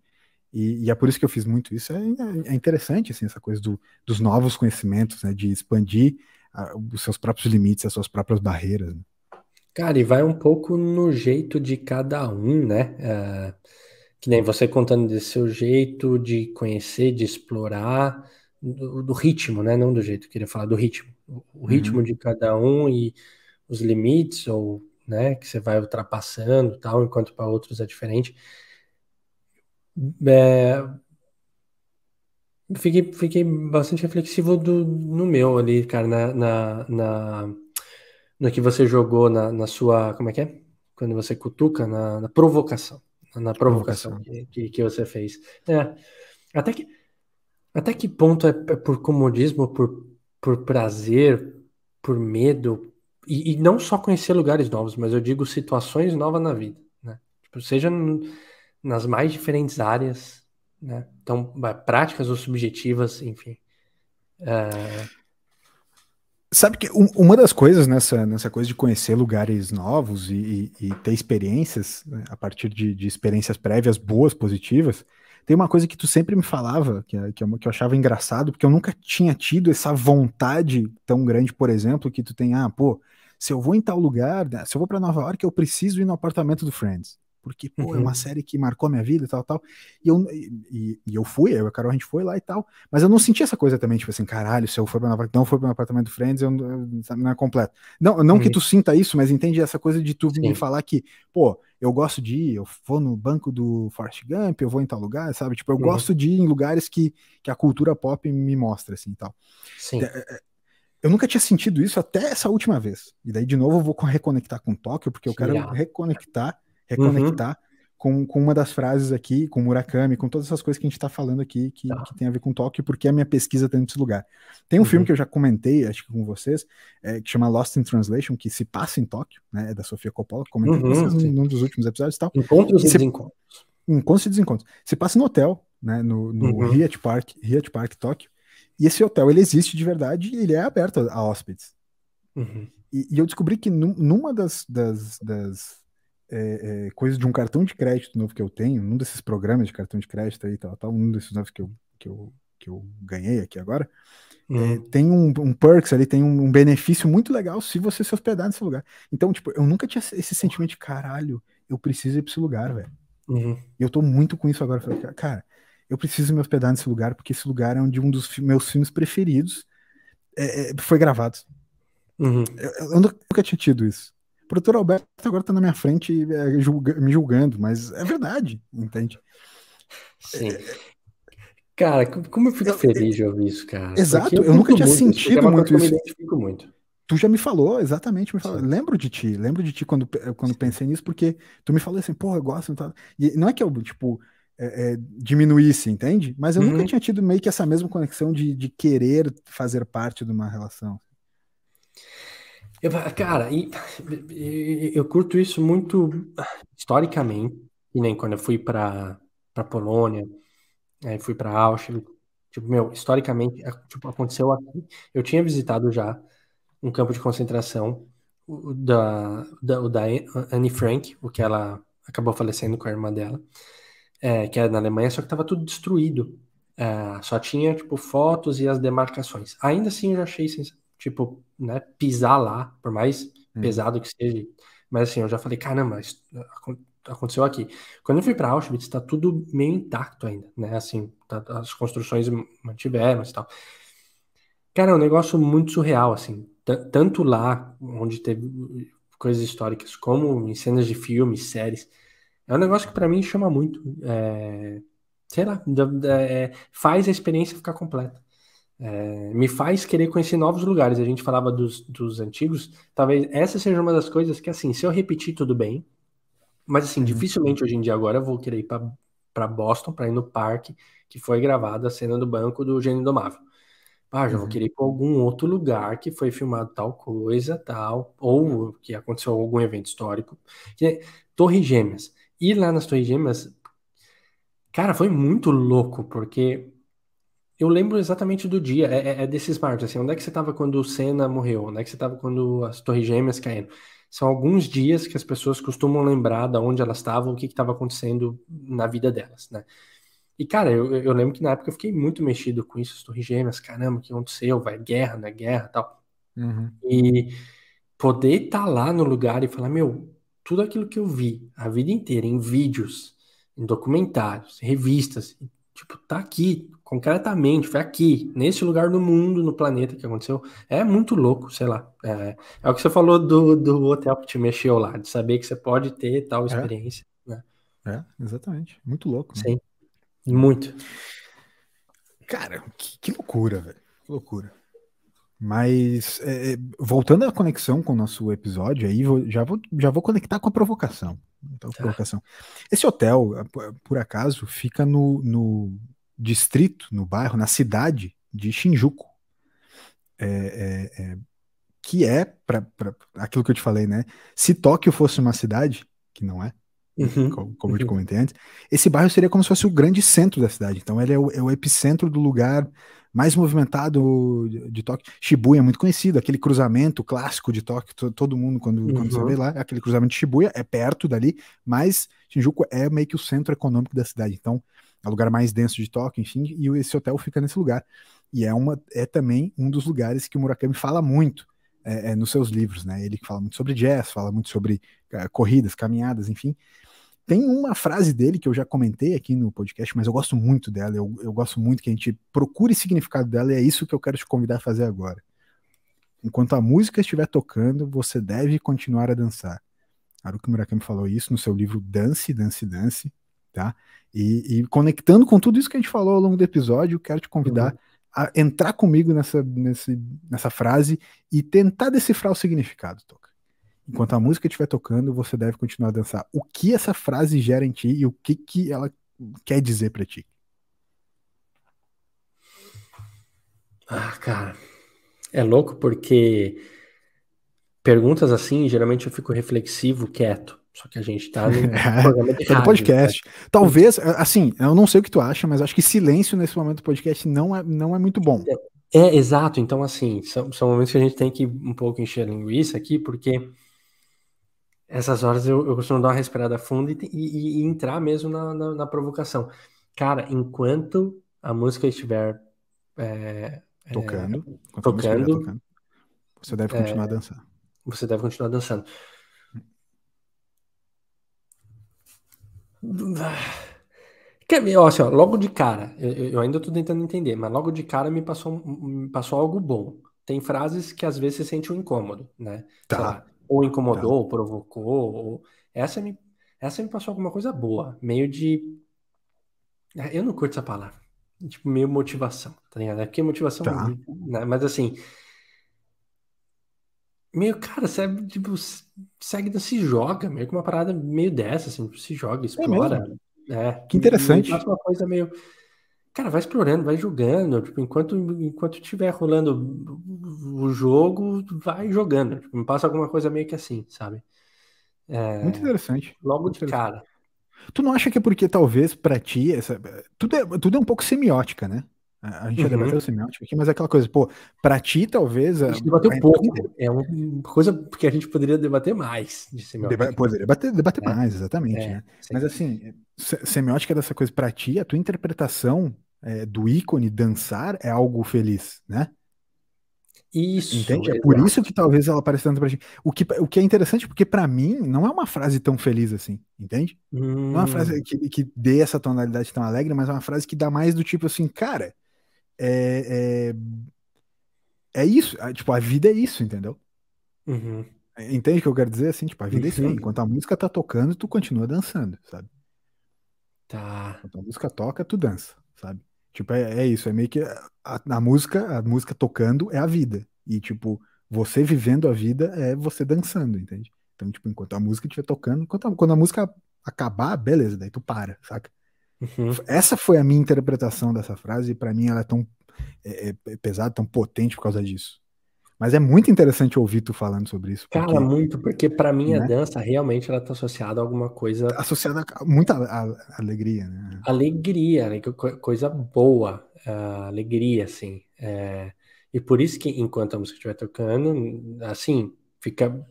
Speaker 1: E, e, é por isso que eu fiz muito isso. É, é interessante, assim, essa coisa do, dos novos conhecimentos, né? De expandir os seus próprios limites, as suas próprias barreiras. Né?
Speaker 2: Cara, e vai um pouco no jeito de cada um, né? Uh, que nem você contando desse seu jeito de conhecer, de explorar, do, do ritmo, né? Não do jeito, eu queria falar do ritmo. O, o ritmo uhum. de cada um e os limites, ou né, que você vai ultrapassando tal, enquanto para outros é diferente. É, fiquei, fiquei bastante reflexivo do, no meu ali, cara, na, na, na no que você jogou na, na sua. Como é que é? Quando você cutuca, na, na provocação. Na provocação, provocação. Que, que, você fez. É, até que. Até que ponto é, é por comodismo, por, por prazer, por medo, e, e, não só conhecer lugares novos, mas eu digo situações novas na vida, né? Tipo, seja nas mais diferentes áreas, né? Então, práticas ou subjetivas, enfim. Uh...
Speaker 1: Sabe que uma das coisas nessa, nessa coisa de conhecer lugares novos e, e, e ter experiências, né, a partir de, de, experiências prévias boas, positivas, tem uma coisa que tu sempre me falava, que, que, eu, que eu achava engraçado, porque eu nunca tinha tido essa vontade tão grande, por exemplo, que tu tem, ah, pô, se eu vou em tal lugar, né, se eu vou para Nova York, eu preciso ir no apartamento do Friends porque, pô, uhum. é uma uhum. série que marcou minha vida e tal, tal. E eu, e, e eu fui, eu e a Carol, a gente foi lá e tal, mas eu não senti essa coisa também, tipo assim, caralho, se eu for pra não for para apartamento do Friends, eu, eu, não é completo. Não, não uhum. que tu sinta isso, mas entende essa coisa de tu Sim. me falar que, pô, eu gosto de ir, eu vou no banco do Forrest Gump, eu vou em tal lugar, sabe? Tipo, eu uhum. gosto de ir em lugares que, que a cultura pop me mostra, assim, tal. Sim. É, é, eu nunca tinha sentido isso até essa última vez. E daí, de novo, eu vou reconectar com Tóquio, porque eu quero reconectar reconectar uhum. com, com uma das frases aqui, com Murakami, com todas essas coisas que a gente está falando aqui, que, tá. que, tem a ver com Tóquio, porque a minha pesquisa está nesse lugar. Tem um uhum. filme que eu já comentei, acho que com vocês, é, que chama Lost in Translation, que se passa em Tóquio, né, é da Sofia Coppola, comentei uhum, com vocês num, num, dos últimos episódios e tal.
Speaker 2: Encontros e, desencontros.
Speaker 1: Encontros e desencontros. Se passa no hotel, né, no, no uhum. Park, Hyatt Park, Tóquio, e esse hotel, ele existe de verdade e ele é aberto a, a hóspedes. Uhum. E, e, eu descobri que num, numa das, das, das é, é, coisa de um cartão de crédito novo que eu tenho, num desses programas de cartão de crédito aí, tal, tal um desses novos que eu, que eu, que eu ganhei aqui agora, é, uhum. tem um, um, perks ali, tem um, um, benefício muito legal se você se hospedar nesse lugar. Então, tipo, eu nunca tinha esse sentimento de caralho, eu preciso ir pra esse lugar, velho. Uhum. E eu tô muito com isso agora. Falei, cara, eu preciso me hospedar nesse lugar, porque esse lugar é onde um dos meus filmes preferidos é, é, foi gravado. Uhum. Eu, eu, nunca tinha tido isso. O produtor Alberto agora tá na minha frente é, julga, me julgando, mas é verdade, entende?
Speaker 2: Sim. Cara, como eu fico eu, feliz de ouvir isso, cara.
Speaker 1: Exato, eu, eu nunca tinha muito, sentido é muito isso.
Speaker 2: Eu muito.
Speaker 1: Tu já me falou, exatamente, me falou. Lembro de ti, lembro de ti quando, quando pensei nisso, porque tu me falou assim, porra, eu gosto. Tá? E não é que eu, tipo, é, é, diminuísse, entende? Mas eu uhum. nunca tinha tido meio que essa mesma conexão de, de querer fazer parte de uma relação.
Speaker 2: Eu, cara, e, eu curto isso muito historicamente, e nem quando eu fui para para Polônia, aí fui para Auschwitz, tipo, meu, historicamente, tipo, aconteceu aqui. Eu tinha visitado já um campo de concentração o da, da, o da Anne Frank, o que ela acabou falecendo com a irmã dela, é, que era na Alemanha, só que estava tudo destruído. É, só tinha, tipo, fotos e as demarcações. Ainda assim, eu já achei, tipo, né, pisar lá, por mais hum. pesado que seja. Mas assim, eu já falei, caramba, isso aconteceu aqui. Quando eu fui para Auschwitz, está tudo meio intacto ainda, né? Assim, tá, as construções mantiveram e tal. Cara, é um negócio muito surreal, assim. Tanto lá, onde teve coisas históricas, como em cenas de filmes, séries. É um negócio que para mim chama muito. É, sei lá, é, faz a experiência ficar completa. É, me faz querer conhecer novos lugares. A gente falava dos, dos antigos, talvez essa seja uma das coisas que, assim, se eu repetir, tudo bem, mas, assim, uhum. dificilmente hoje em dia agora eu vou querer ir para Boston, para ir no parque, que foi gravada a cena do banco do Gênio Indomável. Ah, já uhum. vou querer ir para algum outro lugar que foi filmado tal coisa, tal, ou que aconteceu algum evento histórico. Torre Gêmeas. Ir lá nas Torres Gêmeas, cara, foi muito louco, porque eu lembro exatamente do dia, é, é, é desses marcos, assim, onde é que você estava quando o Senna morreu? Onde é que você estava quando as Torres Gêmeas caíram? São alguns dias que as pessoas costumam lembrar de onde elas estavam, o que estava acontecendo na vida delas, né? E, cara, eu, eu lembro que na época eu fiquei muito mexido com isso, as Torres Gêmeas, caramba, o que aconteceu? Vai guerra, né? Guerra tal.
Speaker 1: Uhum.
Speaker 2: E poder estar tá lá no lugar e falar, meu, tudo aquilo que eu vi a vida inteira em vídeos, em documentários, revistas, tipo, tá aqui, concretamente, foi aqui, nesse lugar do mundo, no planeta que aconteceu. É muito louco, sei lá. É, é o que você falou do, do hotel que te mexeu lá, de saber que você pode ter tal é. experiência. É, né?
Speaker 1: é exatamente. Muito louco.
Speaker 2: Né? Sim. Muito.
Speaker 1: Cara, que, que loucura, velho. Que loucura. Mas, é, é, voltando à conexão com o nosso episódio, aí vou, já, vou, já vou conectar com a provocação. Então, tá. provocação. Esse hotel, por acaso, fica no, no distrito, no bairro, na cidade de Shinjuku. É, é, é que é, para aquilo que eu te falei, né? Se Tóquio fosse uma cidade, que não é, Uhum, como, como eu te uhum. comentei antes, esse bairro seria como se fosse o grande centro da cidade. Então, ele é o, é o epicentro do lugar mais movimentado de, Tóquio. Shibuya é muito conhecido, aquele cruzamento clássico de Tóquio, to, todo mundo, quando, uhum. quando você vê lá, aquele cruzamento de Shibuya é perto dali, mas Shinjuku é meio que o centro econômico da cidade. Então, é o lugar mais denso de Tóquio, enfim, e esse hotel fica nesse lugar. E é, uma, é também um dos lugares que o Murakami fala muito é, é, nos seus livros, né? Ele fala muito sobre jazz, fala muito sobre é, corridas, caminhadas, enfim. Tem uma frase dele que eu já comentei aqui no podcast, mas eu gosto muito dela, eu, eu gosto muito que a gente procure significado dela, e é isso que eu quero te convidar a fazer agora. Enquanto a música estiver tocando, você deve continuar a dançar. Haruki Murakami falou isso no seu livro Dance, Dance, Dance, tá? E, e conectando com tudo isso que a gente falou ao longo do episódio, eu quero te convidar uhum. a entrar comigo nessa, nesse, nessa frase e tentar decifrar o significado, Toca. Enquanto a música estiver tocando, você deve continuar a dançar. O que essa frase gera em ti e o que, que ela quer dizer para ti?
Speaker 2: Ah, cara, é louco porque perguntas assim, geralmente eu fico reflexivo, quieto. Só que a gente tá no
Speaker 1: programa de rádio, podcast. Né? Talvez, assim, eu não sei o que tu acha, mas acho que silêncio nesse momento do podcast não é, não é muito bom.
Speaker 2: É, é exato. Então, assim, são, são momentos que a gente tem que um pouco encher linguiça aqui, porque essas horas eu, eu costumo dar uma respirada funda e, e, e entrar mesmo na, na, na, provocação. Cara, enquanto a música estiver
Speaker 1: é, tocando, é, tocando, tocando, você deve continuar a dançar.
Speaker 2: Você deve continuar dançando. Quer ver, ó, assim, ó, logo de cara, eu, eu ainda estou tentando entender, mas logo de cara me passou, me passou algo bom. Tem frases que às vezes você sente um incômodo, né?
Speaker 1: Tá.
Speaker 2: Ou incomodou, ou provocou. Ou... Essa, me, essa me passou alguma coisa boa. Meio de. Ah, eu não curto essa palavra. Tipo, meio motivação, tá ligado? É porque motivação.
Speaker 1: Tá.
Speaker 2: Né? Mas assim. Meio, cara, você, tipo, segue, se joga, meio que uma parada meio dessa, assim, se joga, é explora. É, é
Speaker 1: que interessante.
Speaker 2: Faz uma coisa meio Cara, vai explorando, vai jogando. Tipo, enquanto enquanto estiver rolando o jogo, vai jogando. Tipo, me passa alguma coisa meio que assim, sabe?
Speaker 1: É, Muito interessante.
Speaker 2: Logo
Speaker 1: Muito
Speaker 2: de interessante. cara.
Speaker 1: Tu não acha que é porque talvez para ti essa, tudo é tudo é um pouco semiótica, né? A gente uhum. já debateu semiótica aqui, mas é aquela coisa, pô, pra ti talvez.
Speaker 2: A gente debateu a pouco. É uma coisa que a gente poderia debater mais de semiótica.
Speaker 1: Deba poderia debater, debater é. mais, exatamente. É, né? Mas assim, semiótica dessa coisa pra ti, a tua interpretação é, do ícone dançar é algo feliz, né?
Speaker 2: Isso.
Speaker 1: Entende? É por isso que talvez ela apareça tanto pra gente. O que, o que é interessante, porque para mim não é uma frase tão feliz assim, entende?
Speaker 2: Hum.
Speaker 1: Não é uma frase hum. que, que dê essa tonalidade tão alegre, mas é uma frase que dá mais do tipo assim, cara, é, é, é isso. Tipo, a vida é isso, entendeu?
Speaker 2: Uhum.
Speaker 1: Entende o que eu quero dizer? Assim, tipo, a vida uhum. é isso. Uhum. Enquanto a música tá tocando, tu continua dançando, sabe?
Speaker 2: Tá.
Speaker 1: Enquanto a música toca, tu dança, sabe? Tipo, é, é isso, é meio que a, a, música, a música tocando é a vida. E, tipo, você vivendo a vida é você dançando, entende? Então, tipo, enquanto a música estiver tocando, enquanto a, quando a música acabar, beleza, daí tu para, saca? Uhum. Essa foi a minha interpretação dessa frase, e para mim ela é tão é, é pesada, tão potente por causa disso. Mas é muito interessante ouvir tu falando sobre isso.
Speaker 2: Porque, Cara, muito, porque para mim né? a dança realmente ela tá associada a alguma coisa.
Speaker 1: Associada a muita alegria, né?
Speaker 2: Alegria, né? coisa boa, alegria, assim. É... E por isso que enquanto a música estiver tocando, assim, fica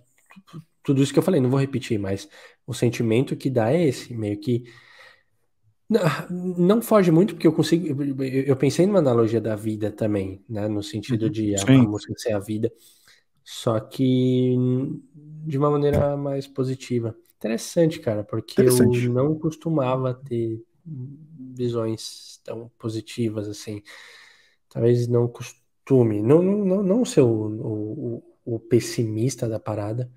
Speaker 2: tudo isso que eu falei, não vou repetir, mas o sentimento que dá é esse, meio que não, foge muito, porque eu consigo. Eu pensei numa analogia da vida também, né? No sentido uhum. de a, a música ser a vida, só que de uma maneira mais positiva. Interessante, cara, porque Interessante. eu não costumava ter visões tão positivas assim. Talvez não costume. Não, não, não ser o, o, o pessimista da parada,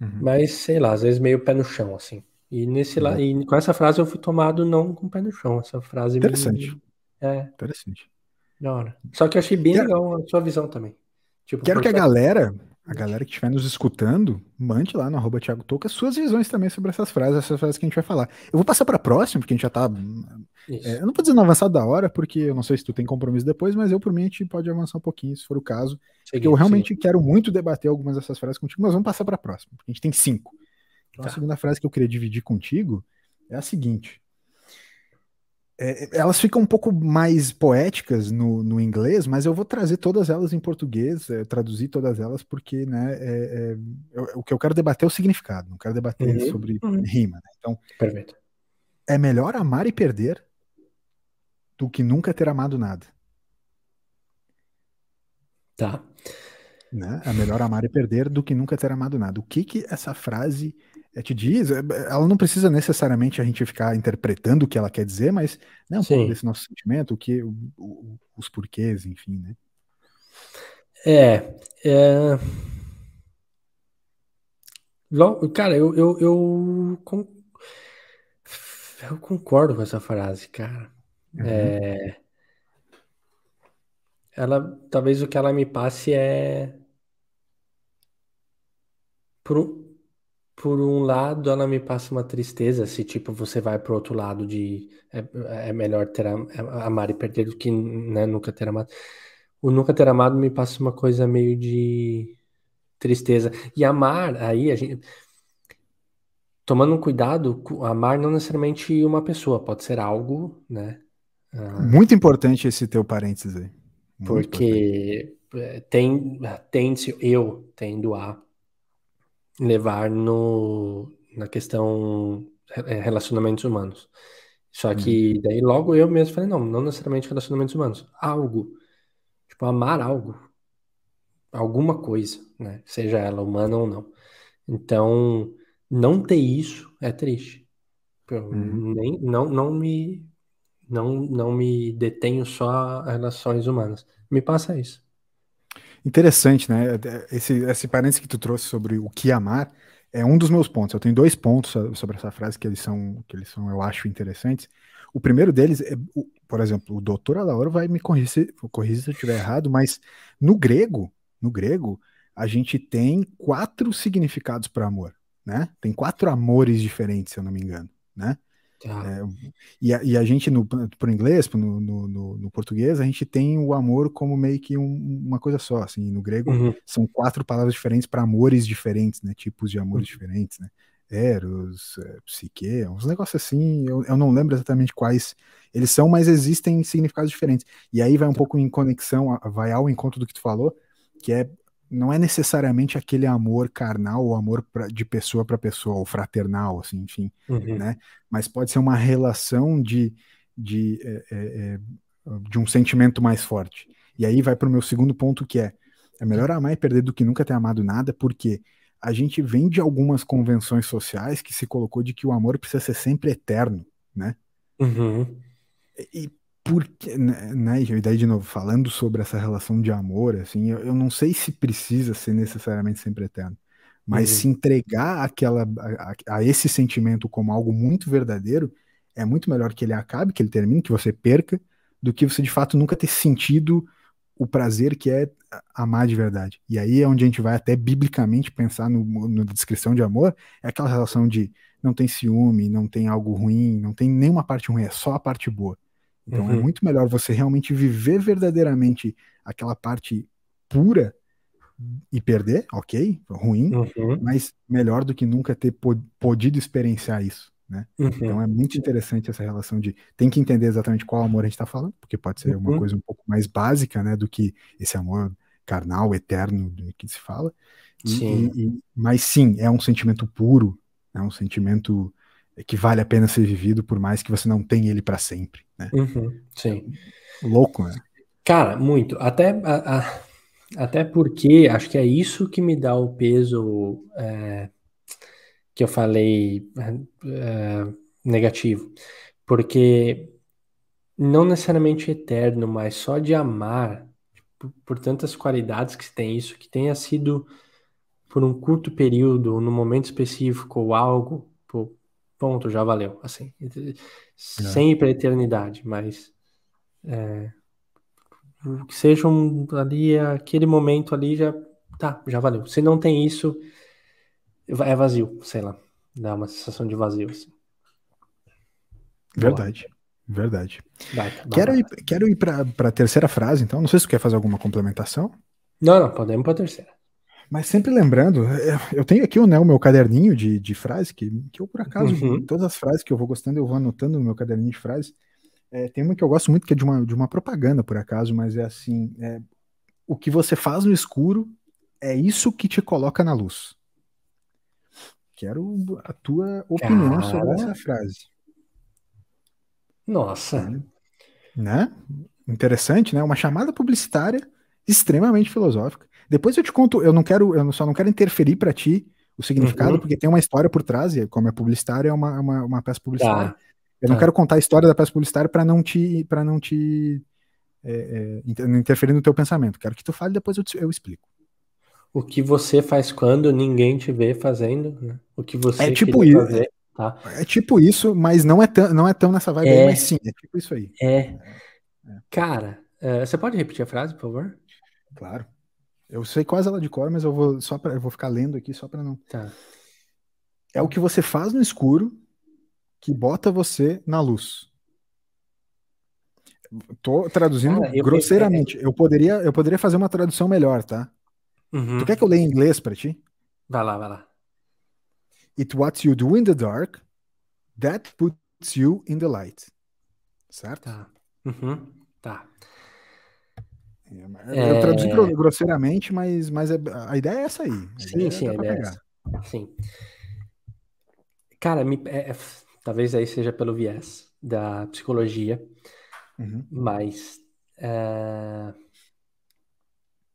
Speaker 2: uhum. mas sei lá, às vezes meio pé no chão, assim. E, nesse lá, e com essa frase eu fui tomado não com o pé no chão. Essa frase
Speaker 1: Interessante.
Speaker 2: Me... É.
Speaker 1: Interessante.
Speaker 2: Da hora. Só que eu achei bem Quero... legal a sua visão também.
Speaker 1: Tipo, Quero que a galera, a galera que estiver nos escutando, mande lá no arroba Thiago Touca suas visões também sobre essas frases, essas frases que a gente vai falar. Eu vou passar para a próxima, porque a gente já tá. É, eu não vou dizer no avançado da hora, porque eu não sei se tu tem compromisso depois, mas eu, por mim, a gente pode avançar um pouquinho, se for o caso. Porque eu realmente sim. quero muito debater algumas dessas frases contigo, mas vamos passar para a próxima, porque a gente tem cinco. Então, tá. a segunda frase que eu queria dividir contigo é a seguinte. É, elas ficam um pouco mais poéticas no, no inglês, mas eu vou trazer todas elas em português, é, traduzir todas elas, porque né, é, é eu, o que eu quero debater é o significado, não quero debater uhum, sobre uhum. rima. Né? Então,
Speaker 2: Perfeito.
Speaker 1: é melhor amar e perder do que nunca ter amado nada.
Speaker 2: Tá.
Speaker 1: Né? É melhor amar e perder do que nunca ter amado nada. O que que essa frase te diz, é, ela não precisa necessariamente a gente ficar interpretando o que ela quer dizer, mas né, um Sim. pouco desse nosso sentimento, o que, o, o, os porquês, enfim, né?
Speaker 2: É, é... Cara, eu, eu, eu, eu concordo com essa frase, cara. Uhum. É... Ela, talvez o que ela me passe é por, por um lado, ela me passa uma tristeza, se tipo você vai pro outro lado de é, é melhor ter amar e perder do que né, nunca ter amado. O nunca ter amado me passa uma coisa meio de tristeza. E amar, aí a gente tomando um cuidado, amar não necessariamente uma pessoa, pode ser algo, né?
Speaker 1: Ah, Muito importante esse teu parênteses aí.
Speaker 2: Muito porque importante. tem, tem eu tendo a levar no, na questão é, relacionamentos humanos. Só que uhum. daí logo eu mesmo falei, não, não necessariamente relacionamentos humanos, algo. Tipo, amar algo. Alguma coisa, né? Seja ela humana ou não. Então, não ter isso é triste. Eu uhum. nem, não, não me não, não me detenho só a relações humanas. Me passa isso.
Speaker 1: Interessante, né? Esse, esse parênteses que tu trouxe sobre o que amar é um dos meus pontos. Eu tenho dois pontos sobre essa frase que eles são, que eles são, eu acho, interessantes. O primeiro deles é, por exemplo, o doutor Alauro vai me corrigir, corrigir se eu estiver errado, mas no grego, no grego, a gente tem quatro significados para amor, né? Tem quatro amores diferentes, se eu não me engano, né? Tá. É, e, a, e, a, gente, no, pro inglês, no, no, no, português, a gente tem o amor como meio que um, uma coisa só, assim, no grego uhum. são quatro palavras diferentes para amores diferentes, né, tipos de amores uhum. diferentes, né, eros, é, psique, uns negócios assim, eu, eu não lembro exatamente quais eles são, mas existem significados diferentes, e aí vai um tá. pouco em conexão, vai ao encontro do que tu falou, que é não é necessariamente aquele amor carnal ou amor pra, de pessoa para pessoa, ou fraternal, assim, enfim, uhum. né? Mas pode ser uma relação de, de, é, é, de um sentimento mais forte. E aí vai para o meu segundo ponto, que é é melhor amar e perder do que nunca ter amado nada, porque a gente vem de algumas convenções sociais que se colocou de que o amor precisa ser sempre eterno, né?
Speaker 2: Uhum.
Speaker 1: E porque, né, né, e daí de novo, falando sobre essa relação de amor, assim, eu, eu não sei se precisa ser necessariamente sempre eterno, mas uhum. se entregar aquela, a, a, esse sentimento como algo muito verdadeiro, é muito melhor que ele acabe, que ele termine, que você perca, do que você de fato nunca ter sentido o prazer que é amar de verdade. E aí é onde a gente vai até biblicamente pensar no, na descrição de amor, é aquela relação de não tem ciúme, não tem algo ruim, não tem nenhuma parte ruim, é só a parte boa. Então é uhum. é muito melhor você realmente viver verdadeiramente aquela parte pura e perder, ok, ruim, uhum. mas melhor do que nunca ter podido experienciar isso. Né? Uhum. Então é muito interessante essa relação de tem que entender exatamente qual amor a gente está falando, porque pode ser uma uhum. coisa um pouco mais básica, né, do que esse amor carnal, eterno, do que se fala. E, e, mas sim, é um sentimento puro, é um sentimento que vale a pena ser vivido, por mais que você não tenha ele para sempre. Né?
Speaker 2: Uhum. Sim.
Speaker 1: Louco, né?
Speaker 2: Cara, muito. Até, a, a, até porque acho que é isso que me dá o peso. É que eu falei uh, negativo, porque não necessariamente eterno, mas só de amar, por, por tantas qualidades que tem isso, que tenha sido por um curto período, ou num momento específico, ou algo, ponto, já valeu, assim, sem ir para a eternidade, mas é, que seja um, ali, aquele momento ali, já tá, já valeu. Se não tem isso, é vazio, sei lá. Dá uma sensação de vazio. Assim.
Speaker 1: Verdade. Verdade. Vai, vai, quero, vai. Ir, quero ir para a terceira frase, então. Não sei se tu quer fazer alguma complementação.
Speaker 2: Não, não, podemos para a terceira.
Speaker 1: Mas sempre lembrando, eu tenho aqui né, o meu caderninho de, de frase, que, que eu, por acaso, uhum. todas as frases que eu vou gostando, eu vou anotando no meu caderninho de frases. É, tem uma que eu gosto muito, que é de uma, de uma propaganda, por acaso, mas é assim: é, o que você faz no escuro é isso que te coloca na luz. Quero a tua opinião Cara... sobre essa frase.
Speaker 2: Nossa.
Speaker 1: Né? Interessante, né? Uma chamada publicitária extremamente filosófica. Depois eu te conto, eu não quero, eu só não quero interferir para ti o significado, uhum. porque tem uma história por trás, e como é publicitária, é uma, uma, uma peça publicitária. Tá. Eu não tá. quero contar a história da peça publicitária para não te para não te é, é, interferir no teu pensamento. Quero que tu fale, depois eu, te, eu explico.
Speaker 2: O que você faz quando ninguém te vê fazendo, né? O que você
Speaker 1: é tipo isso, fazer, tá? É tipo isso, mas não é tão, não é tão nessa vibe é, aí, mas sim, é tipo isso aí.
Speaker 2: É. é. Cara, uh, você pode repetir a frase, por favor?
Speaker 1: Claro. Eu sei quase ela de cor, mas eu vou só para eu vou ficar lendo aqui só para não.
Speaker 2: Tá.
Speaker 1: É o que você faz no escuro que bota você na luz. Tô traduzindo Cara, eu grosseiramente. Eu poderia, eu poderia fazer uma tradução melhor, tá? Uhum. Tu quer que eu leia em inglês para ti?
Speaker 2: Vai lá, vai lá.
Speaker 1: It what you do in the dark that puts you in the light. Certo?
Speaker 2: Tá. Uhum. Tá.
Speaker 1: É, eu é... traduzi grosseiramente, mas, mas é, a ideia é essa aí. A
Speaker 2: sim, sim, a ideia é essa. Sim. Cara, me, é, é, talvez aí seja pelo viés da psicologia, uhum. mas é,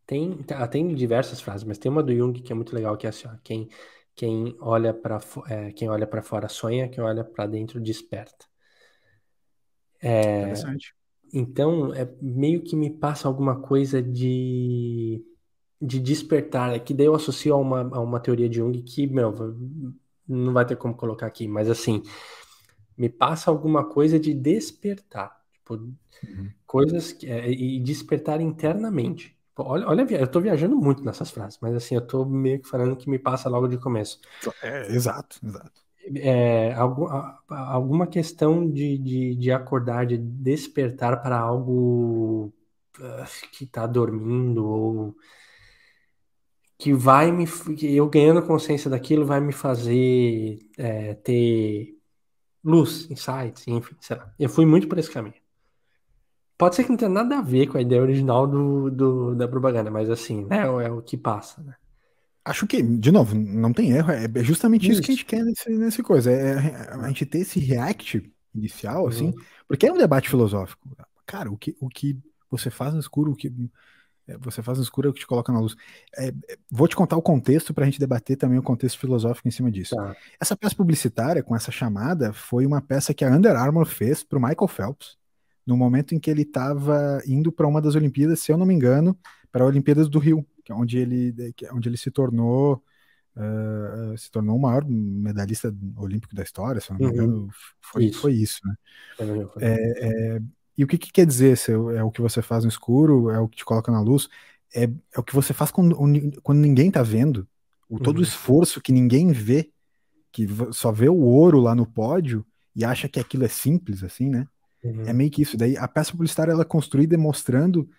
Speaker 2: tem, tá, tem diversas frases, mas tem uma do Jung que é muito legal, que é assim, ó, quem, quem olha para é, quem olha para fora sonha, quem olha para dentro desperta. É, Interessante. Então, é meio que me passa alguma coisa de, de despertar, é que daí eu associo a uma, a uma teoria de Jung que, meu, não vai ter como colocar aqui, mas assim, me passa alguma coisa de despertar, tipo, uhum. coisas que, é, e despertar internamente. Olha, olha, eu tô viajando muito nessas frases, mas assim, eu tô meio que falando que me passa logo de começo.
Speaker 1: É, exato, exato.
Speaker 2: É, alguma questão de, de, de, acordar, de despertar para algo ah, que tá dormindo, ou que vai me. Eu ganhando consciência daquilo vai me fazer é, ter luz, insights, enfim, sei lá. Eu fui muito por esse caminho. Pode ser que não tenha nada a ver com a ideia original do, do da propaganda, mas assim, né, é o que passa, né?
Speaker 1: Acho que, de novo, não tem erro, é justamente isso, isso que a gente quer nesse, nesse coisa, é, é a gente ter esse react inicial, assim, uhum. porque é um debate filosófico. Cara, o que, o que você faz no escuro, o que é, você faz no escuro é o que te coloca na luz. É, é vou te contar o contexto para a gente debater também o contexto filosófico em cima disso. Tá. Essa peça publicitária, com essa chamada, foi uma peça que a Under Armour fez para o Michael Phelps, no momento em que ele estava indo para uma das Olimpíadas, se eu não me engano, para a Olimpíadas do Rio, é onde ele, é onde ele se tornou uh, se tornou o maior medalhista olímpico da história, se não me uhum. engano, foi isso, foi isso né? É, é, e o que, que quer dizer? Se é o que você faz no escuro, é o que te coloca na luz? é, é o que você faz quando, quando ninguém tá vendo. O, todo uhum. o esforço que ninguém vê, que só vê o ouro lá no pódio e acha que aquilo é simples, assim, né? Uhum. É meio que isso. Daí a peça publicitária ela é construída mostrando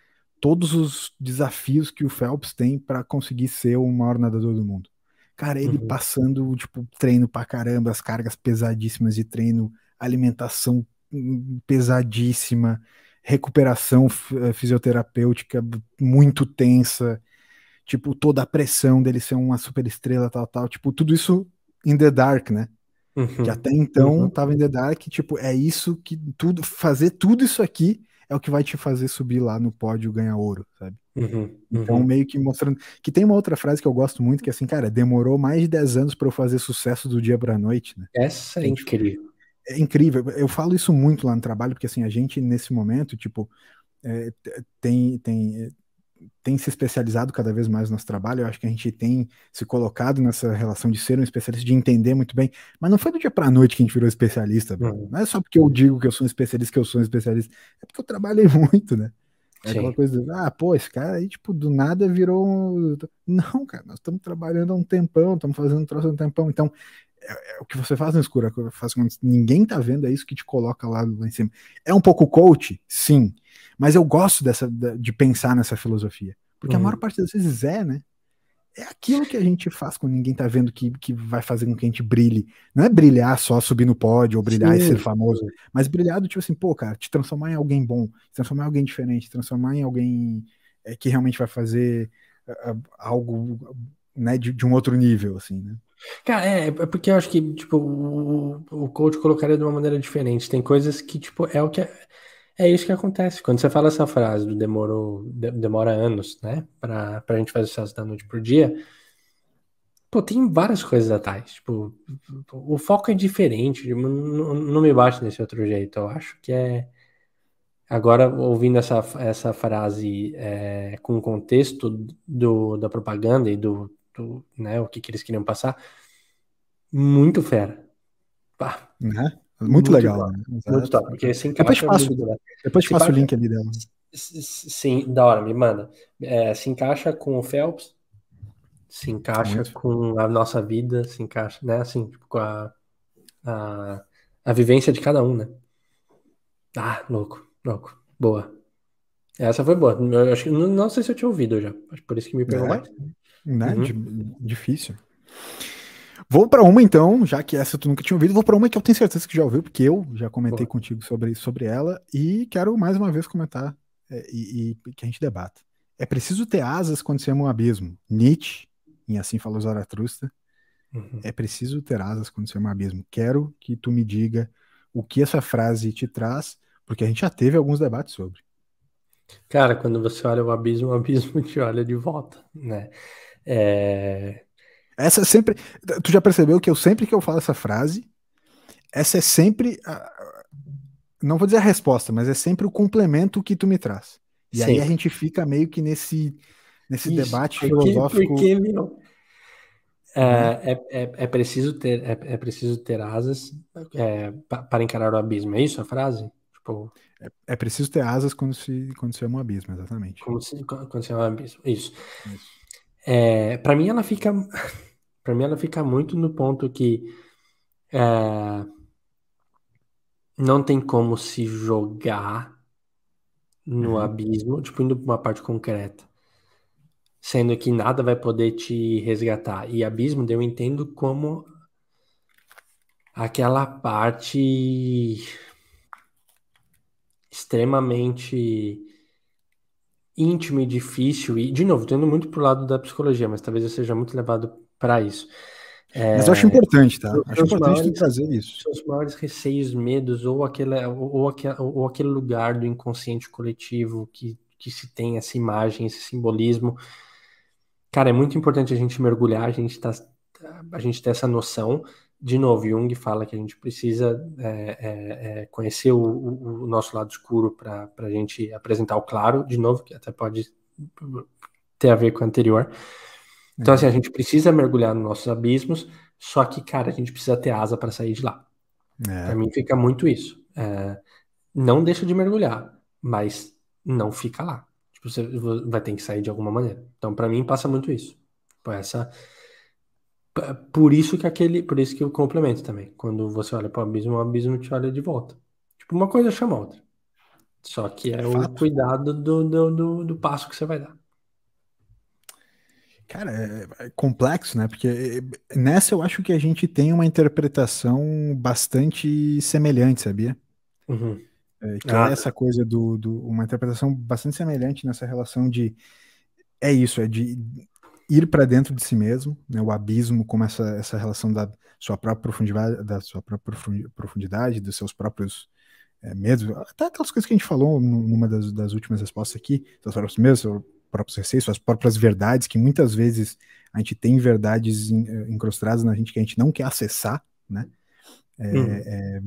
Speaker 1: todos os desafios que o Phelps tem para conseguir ser o maior nadador do mundo. Cara, ele uhum. passando, tipo, treino pra caramba, as cargas pesadíssimas de treino, alimentação hum, pesadíssima, recuperação eh, fisioterapêutica muito tensa, tipo, toda a pressão dele ser uma super estrela, tal, tal, tipo, tudo isso in the dark, né? Uhum. Que até então uhum. tava in the dark, tipo, é isso que tudo, fazer tudo isso aqui é o que vai te fazer subir lá no pódio e ganhar ouro, sabe? Uhum, então, uhum. meio que mostrando. Que tem uma outra frase que eu gosto muito, que é assim, cara, demorou mais de 10 anos para eu fazer sucesso do dia pra noite, né?
Speaker 2: Essa é incrível
Speaker 1: é incrível. Eu falo isso muito lá no trabalho, porque assim, a gente nesse momento, tipo, é, tem, tem, tem se especializado cada vez mais no nosso trabalho. Eu acho que a gente tem se colocado nessa relação de ser um especialista, de entender muito bem. Mas não foi do dia para noite que a gente virou especialista. Uhum. Não é só porque eu digo que eu sou um especialista que eu sou um especialista. É porque eu trabalhei muito, né? É Sim. aquela coisa, de, ah, pô, esse cara aí, tipo, do nada virou. Não, cara, nós estamos trabalhando há um tempão, estamos fazendo um troço há um tempão. Então, é, é, o que você faz no escuro, é o que faz quando ninguém tá vendo, é isso que te coloca lá, lá em cima. É um pouco coach? Sim. Mas eu gosto dessa, de pensar nessa filosofia. Porque uhum. a maior parte das vezes é, né? É aquilo que a gente faz quando ninguém tá vendo que, que vai fazer com que a gente brilhe. Não é brilhar só subir no pódio ou brilhar Sim. e ser famoso, mas brilhar do tipo assim, pô, cara, te transformar em alguém bom, te transformar em alguém diferente, te transformar em alguém é, que realmente vai fazer algo né, de, de um outro nível, assim, né?
Speaker 2: Cara, é, é porque eu acho que, tipo, o, o coach colocaria de uma maneira diferente. Tem coisas que, tipo, é o que é, é isso que acontece. Quando você fala essa frase do demorou, de, demora anos, né, pra, pra gente fazer sucesso da noite por dia, pô, tem várias coisas atrás. Tipo, o foco é diferente, tipo, não, não me bate nesse outro jeito. Eu acho que é. Agora, ouvindo essa, essa frase é, com o contexto do, da propaganda e do do, né, o que, que eles queriam passar. Muito fera.
Speaker 1: Pá. Né? Muito, muito, legal. Né?
Speaker 2: Muito top, porque assim
Speaker 1: Depois te passo, depois te passo o link ali dela.
Speaker 2: Sim, da hora, me manda. É, se encaixa com o Phelps, se encaixa muito. com a nossa vida, se encaixa, né, assim, com a, a, a vivência de cada um, né? Ah, louco, louco. Boa. Essa foi boa. Eu acho não, não sei se eu tinha ouvido já. Por isso que me pegou é. mais.
Speaker 1: Né? Uhum. Difícil. Vou para uma então, já que essa tu nunca tinha ouvido, vou para uma que eu tenho certeza que já ouviu, porque eu já comentei contigo sobre, sobre ela e quero mais uma vez comentar é, e, e, que a gente debata. É preciso ter asas quando se ama um abismo. Nietzsche, em Assim Falou Zaratustra, uhum. é preciso ter asas quando se ama um abismo. Quero que tu me diga o que essa frase te traz, porque a gente já teve alguns debates sobre.
Speaker 2: Cara, quando você olha o abismo, o abismo te olha de volta, né? É...
Speaker 1: Essa é sempre. Tu já percebeu que eu sempre que eu falo essa frase, essa é sempre. A, não vou dizer a resposta, mas é sempre o complemento que tu me traz. E Sim. aí a gente fica meio que nesse, nesse Isso, debate porque, filosófico. Porque, meu,
Speaker 2: é, é, é, é, preciso ter, é, é preciso ter asas é, para encarar o abismo. É isso a frase? Tipo...
Speaker 1: É, é, preciso ter asas quando se, quando se ama um abismo, exatamente.
Speaker 2: Quando se, quando se ama um abismo, isso. isso. É, para mim ela fica para mim ela fica muito no ponto que é, não tem como se jogar no uhum. abismo, tipo indo para uma parte concreta, sendo que nada vai poder te resgatar. E abismo eu entendo como aquela parte extremamente íntimo e difícil, e, de novo, tendo muito pro lado da psicologia, mas talvez eu seja muito levado para isso.
Speaker 1: É, mas eu acho importante, tá? Acho importante maiores, trazer isso.
Speaker 2: Seus maiores receios, medos, ou aquele, ou, ou, aquele, ou aquele lugar do inconsciente coletivo que, que se tem essa imagem, esse simbolismo. Cara, é muito importante a gente mergulhar, a gente, tá, a gente ter essa noção, de novo, Jung fala que a gente precisa é, é, é conhecer o, o, nosso lado escuro para a gente apresentar o claro, de novo, que até pode ter a ver com o anterior. Então, assim, a gente precisa mergulhar nos nossos abismos, só que, cara, a gente precisa ter asa para sair de lá. É. Para mim fica muito isso. É, não deixa de mergulhar, mas não fica lá. você vai ter que sair de alguma maneira. Então, para mim, passa muito isso. Essa, por isso que aquele, por isso que eu complemento também. Quando você olha para o abismo, o abismo te olha de volta. Tipo, uma coisa chama a outra. Só que é Fato. o cuidado do, do, do, do, passo que você vai dar.
Speaker 1: Cara, é, é complexo, né? Porque é, nessa eu acho que a gente tem uma interpretação bastante semelhante, sabia?
Speaker 2: Uhum.
Speaker 1: É, que ah. é essa coisa do, do. Uma interpretação bastante semelhante nessa relação de. É isso, é de ir para dentro de si mesmo, né? O abismo como essa, essa relação da sua própria profundidade, da sua própria profundidade, dos seus próprios é, medos, até aquelas coisas que a gente falou numa das, das últimas respostas aqui, seus próprios medos, seus próprios receios, suas próprias verdades, que muitas vezes a gente tem verdades incrustadas na gente que a gente não quer acessar, né? É, uhum. é,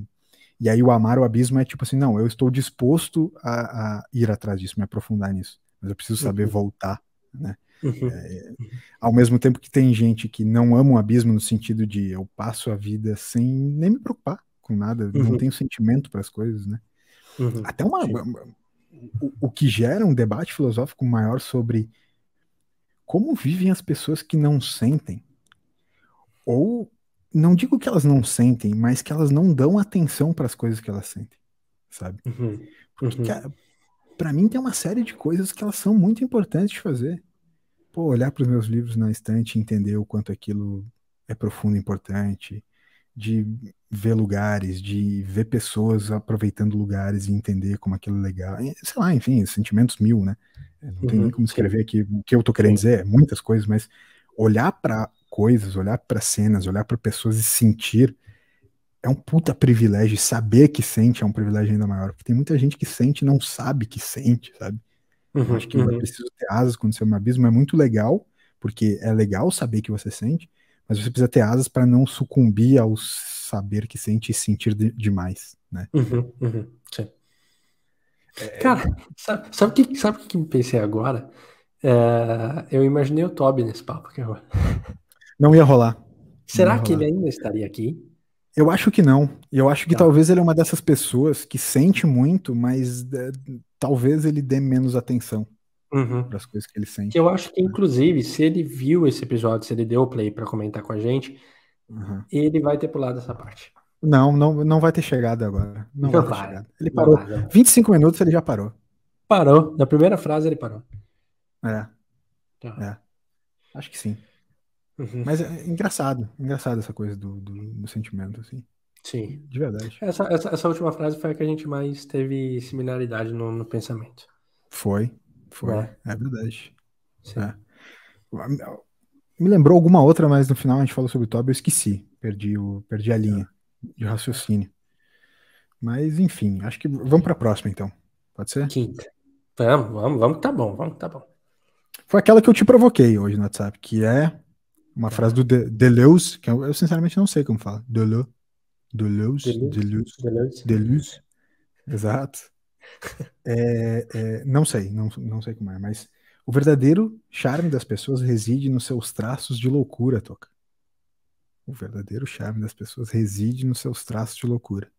Speaker 1: e aí o amar o abismo é tipo assim, não, eu estou disposto a, a ir atrás disso, me aprofundar nisso, mas eu preciso saber uhum. voltar, né? Uhum. É, ao mesmo tempo que tem gente que não ama o abismo no sentido de eu passo a vida sem nem me preocupar com nada, uhum. não tenho sentimento para as coisas, né? Uhum. Até uma, o, o, que gera um debate filosófico maior sobre como vivem as pessoas que não sentem, ou não digo que elas não sentem, mas que elas não dão atenção para as coisas que elas sentem, sabe? Uhum. Porque, uhum. para mim tem uma série de coisas que elas são muito importantes de fazer pô, olhar para os meus livros na estante e entender o quanto aquilo é profundo e importante, de ver lugares, de ver pessoas aproveitando lugares e entender como aquilo é legal. Sei lá, enfim, sentimentos mil, né? Não uhum, tem nem como escrever aqui o que eu tô querendo sim. dizer, muitas coisas, mas olhar para coisas, olhar para cenas, olhar para pessoas e sentir é um puta privilégio. Saber que sente é um privilégio ainda maior. Porque tem muita gente que sente e não sabe que sente, sabe? Uhum, acho que uhum. é preciso ter asas quando você é um abismo é muito legal, porque é legal saber que você sente, mas você precisa ter asas para não sucumbir ao saber que sente e sentir de, demais, né?
Speaker 2: Uhum, uhum, sim. É... Cara, sabe, sabe o que, sabe que me pensei agora? É, eu imaginei o Toby nesse papo aqui agora.
Speaker 1: Não ia rolar.
Speaker 2: Será
Speaker 1: ia
Speaker 2: que ele ainda estaria aqui?
Speaker 1: Eu acho que não. Eu acho que tá. talvez ele é uma dessas pessoas que sente muito, mas é, talvez ele dê menos atenção uhum. para as coisas que ele sente.
Speaker 2: Eu acho que, inclusive, se ele viu esse episódio, se ele deu o play para comentar com a gente, uhum. ele vai ter pulado essa parte.
Speaker 1: Não, não, não vai ter chegado agora. Não, não vai, vai. Ele parou. Vai, 25 minutos ele já parou.
Speaker 2: Parou. Na primeira frase ele parou.
Speaker 1: É. Tá. É. Acho que sim. Uhum. Mas é engraçado, engraçado essa coisa do, do, do, sentimento, assim.
Speaker 2: Sim.
Speaker 1: De verdade.
Speaker 2: Essa, essa, essa, última frase foi a que a gente mais teve similaridade no, no pensamento.
Speaker 1: Foi, foi. É, é verdade. Sim. É. Me lembrou alguma outra, mas no final a gente falou sobre o Toby, eu esqueci. Perdi, o, perdi a linha de raciocínio. Mas, enfim, acho que vamos para a próxima, então. Pode ser?
Speaker 2: Quinta. Vamos, vamos, vamos tá bom, vamos tá bom.
Speaker 1: Foi aquela que eu te provoquei hoje no WhatsApp, que é uma frase do De Deleuze, que eu, eu, sinceramente não sei como fala. Deleuze. Deleuze. Deleuze. Deleuze. Deleuze. Exato. É, é, não sei, não, não sei como é, mas o verdadeiro charme das pessoas reside nos seus traços de loucura, Toca. O verdadeiro charme das pessoas reside nos seus traços de loucura.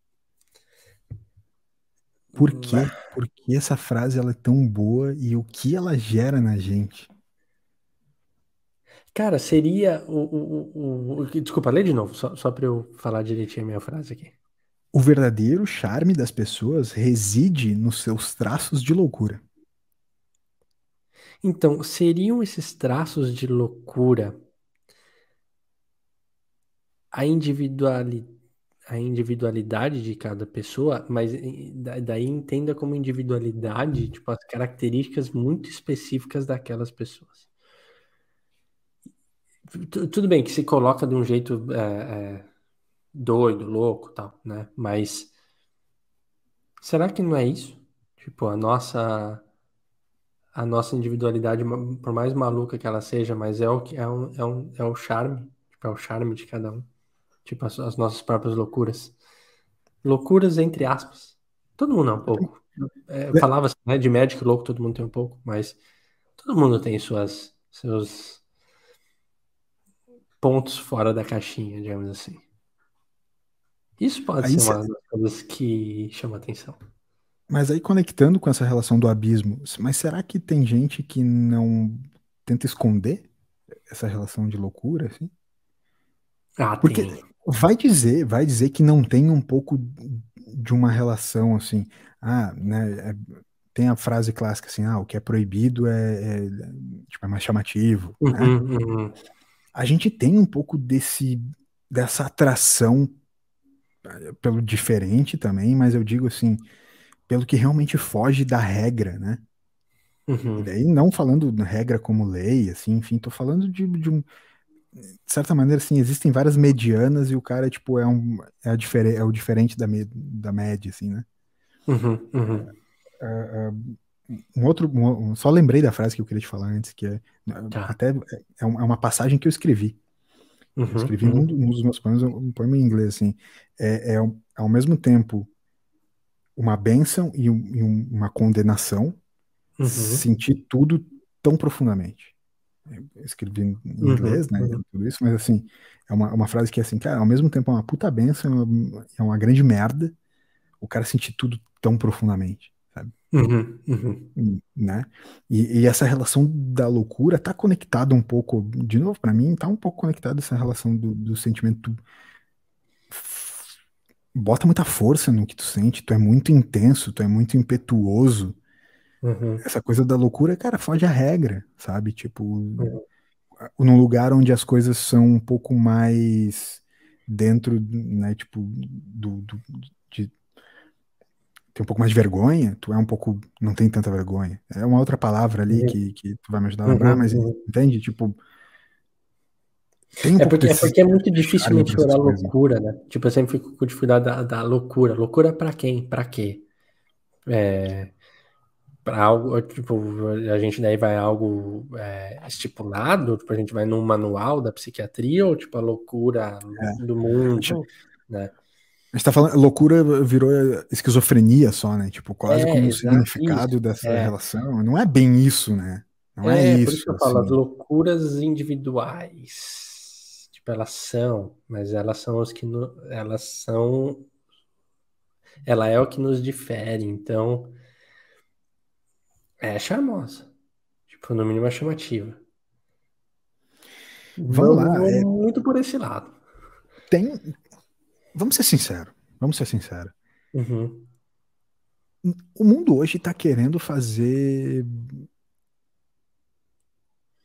Speaker 1: Por quê? Por que essa frase ela é tão boa e o que ela gera na gente?
Speaker 2: Cara, seria o, o, o, o- Desculpa, lê de novo, só, só para eu falar direitinho a minha frase aqui.
Speaker 1: O verdadeiro charme das pessoas reside nos seus traços de loucura.
Speaker 2: Então, seriam esses traços de loucura a individuali... a individualidade de cada pessoa, mas daí entenda como individualidade, tipo, as características muito específicas daquelas pessoas. Tudo bem que se coloca de um jeito é, é, doido, louco, tal, né? Mas será que não é isso? Tipo, a nossa a nossa individualidade, por mais maluca que ela seja, mas é o que é, um, é, um, é o charme, tipo, é o charme de cada um. Tipo, as, as nossas próprias loucuras. Loucuras entre aspas. Todo mundo é um pouco. É, falava assim, né, de médico louco, todo mundo tem um pouco, mas todo mundo tem suas seus pontos fora da caixinha, digamos assim. Isso pode Aí ser uma das coisas que chama atenção.
Speaker 1: Mas aí conectando com essa relação do abismo, mas será que tem gente que não tenta esconder essa relação de loucura, assim?
Speaker 2: Ah,
Speaker 1: Porque
Speaker 2: tem.
Speaker 1: vai dizer, vai dizer que não tem um pouco de uma relação assim, ah, né? É, tem a frase clássica assim, ah, o que é proibido é, é tipo, é mais chamativo,
Speaker 2: uhum,
Speaker 1: né?
Speaker 2: Uhum.
Speaker 1: A gente tem um pouco desse dessa atração eh, pelo diferente também, mas eu digo assim, pelo que realmente foge da regra, né?
Speaker 2: Uhum.
Speaker 1: E daí não falando regra como lei, assim, enfim, tô falando de, de um de certa maneira, assim, existem várias medianas e o cara, tipo, é, um, é, é o diferente da, me da média, assim, né?
Speaker 2: Uhum, uhum.
Speaker 1: Uh, uh, um outro, um, só lembrei da frase que eu queria te falar antes, que é, tá. até é, é uma passagem que eu escrevi. Uhum, eu escrevi uhum. um, um, dos meus poemas, um poema em inglês, assim, é, é ao mesmo tempo uma bênção e, um, e uma condenação, uhum. sentir tudo tão profundamente. Eu escrevi em uhum, inglês, né, uhum. tudo isso, mas assim, é uma, uma frase que é assim, cara, ao mesmo tempo é uma puta benção, é uma, é uma grande merda o cara sentir tudo tão profundamente, sabe?
Speaker 2: Uhum, uhum.
Speaker 1: Hum, né? E, e, essa relação da loucura tá conectada um pouco, de novo, para mim, tá um pouco conectada essa relação do, do sentimento bota muita força no que tu sente, tu é muito intenso, tu é muito impetuoso,
Speaker 2: Uhum.
Speaker 1: Essa coisa da loucura, cara, foge a regra, sabe? Tipo, uhum. num lugar onde as coisas são um pouco mais dentro, né? Tipo, do, do de tem um pouco mais de vergonha, tu é um pouco, não tem tanta vergonha. É uma outra palavra ali uhum. que, que tu vai me ajudar a lembrar, uhum. mas entende? Tipo,
Speaker 2: um é, porque, é porque é muito difícil mensurar a loucura, né? Tipo, eu sempre fico com dificuldade da, da loucura. Loucura para quem? Para quê? É, para algo, tipo, a gente daí vai algo é, estipulado, tipo, a gente vai num manual da psiquiatria ou tipo a loucura é. do mundo, né?
Speaker 1: Gente tá falando, loucura virou esquizofrenia só, né? Tipo, quase é, como um significado isso, dessa é. relação. Não é bem isso, né? Não é, é isso. Por isso
Speaker 2: que eu assim. falo, as loucuras individuais, tipo, elas são, mas elas são os que no, elas são ela é o que nos difere, então é charmosa. Tipo, no mínimo é chamativa.
Speaker 1: Vamos lá.
Speaker 2: É... Muito por esse lado.
Speaker 1: Tem. Vamos ser sinceros. Vamos ser sinceros.
Speaker 2: Uhum.
Speaker 1: O mundo hoje está querendo fazer.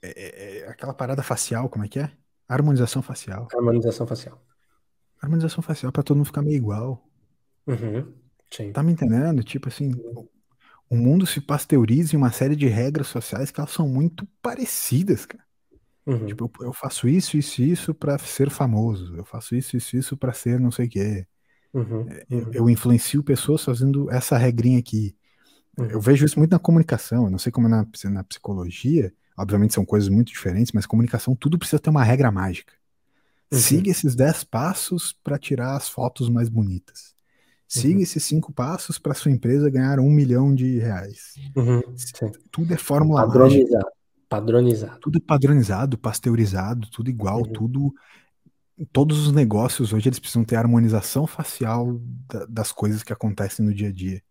Speaker 1: É, é, é, aquela parada facial, como é que é? Harmonização facial.
Speaker 2: Harmonização facial.
Speaker 1: Harmonização facial para todo mundo ficar meio igual.
Speaker 2: Uhum. Sim.
Speaker 1: Tá me entendendo? Tipo assim, o mundo se pasteuriza em uma série de regras sociais que elas são muito parecidas, cara.
Speaker 2: Uhum.
Speaker 1: Tipo, eu, eu, faço isso, isso, isso para ser famoso. Eu faço isso, isso, isso para ser não sei o quê.
Speaker 2: Uhum.
Speaker 1: Eu, uhum. eu, influencio pessoas fazendo essa regrinha aqui. Eu uhum. vejo isso muito na comunicação. Eu não sei como é na, na psicologia. Obviamente são coisas muito diferentes, mas comunicação tudo precisa ter uma regra mágica. Uhum. Siga esses 10 passos para tirar as fotos mais bonitas. Siga uhum. esses cinco passos para sua empresa ganhar um milhão de reais.
Speaker 2: Uhum.
Speaker 1: Tudo é fórmula
Speaker 2: padronizado. Mágica. Padronizado.
Speaker 1: Tudo padronizado, pasteurizado, tudo igual, uhum. tudo. Todos os negócios hoje eles precisam ter harmonização facial da, das coisas que acontecem no dia a dia.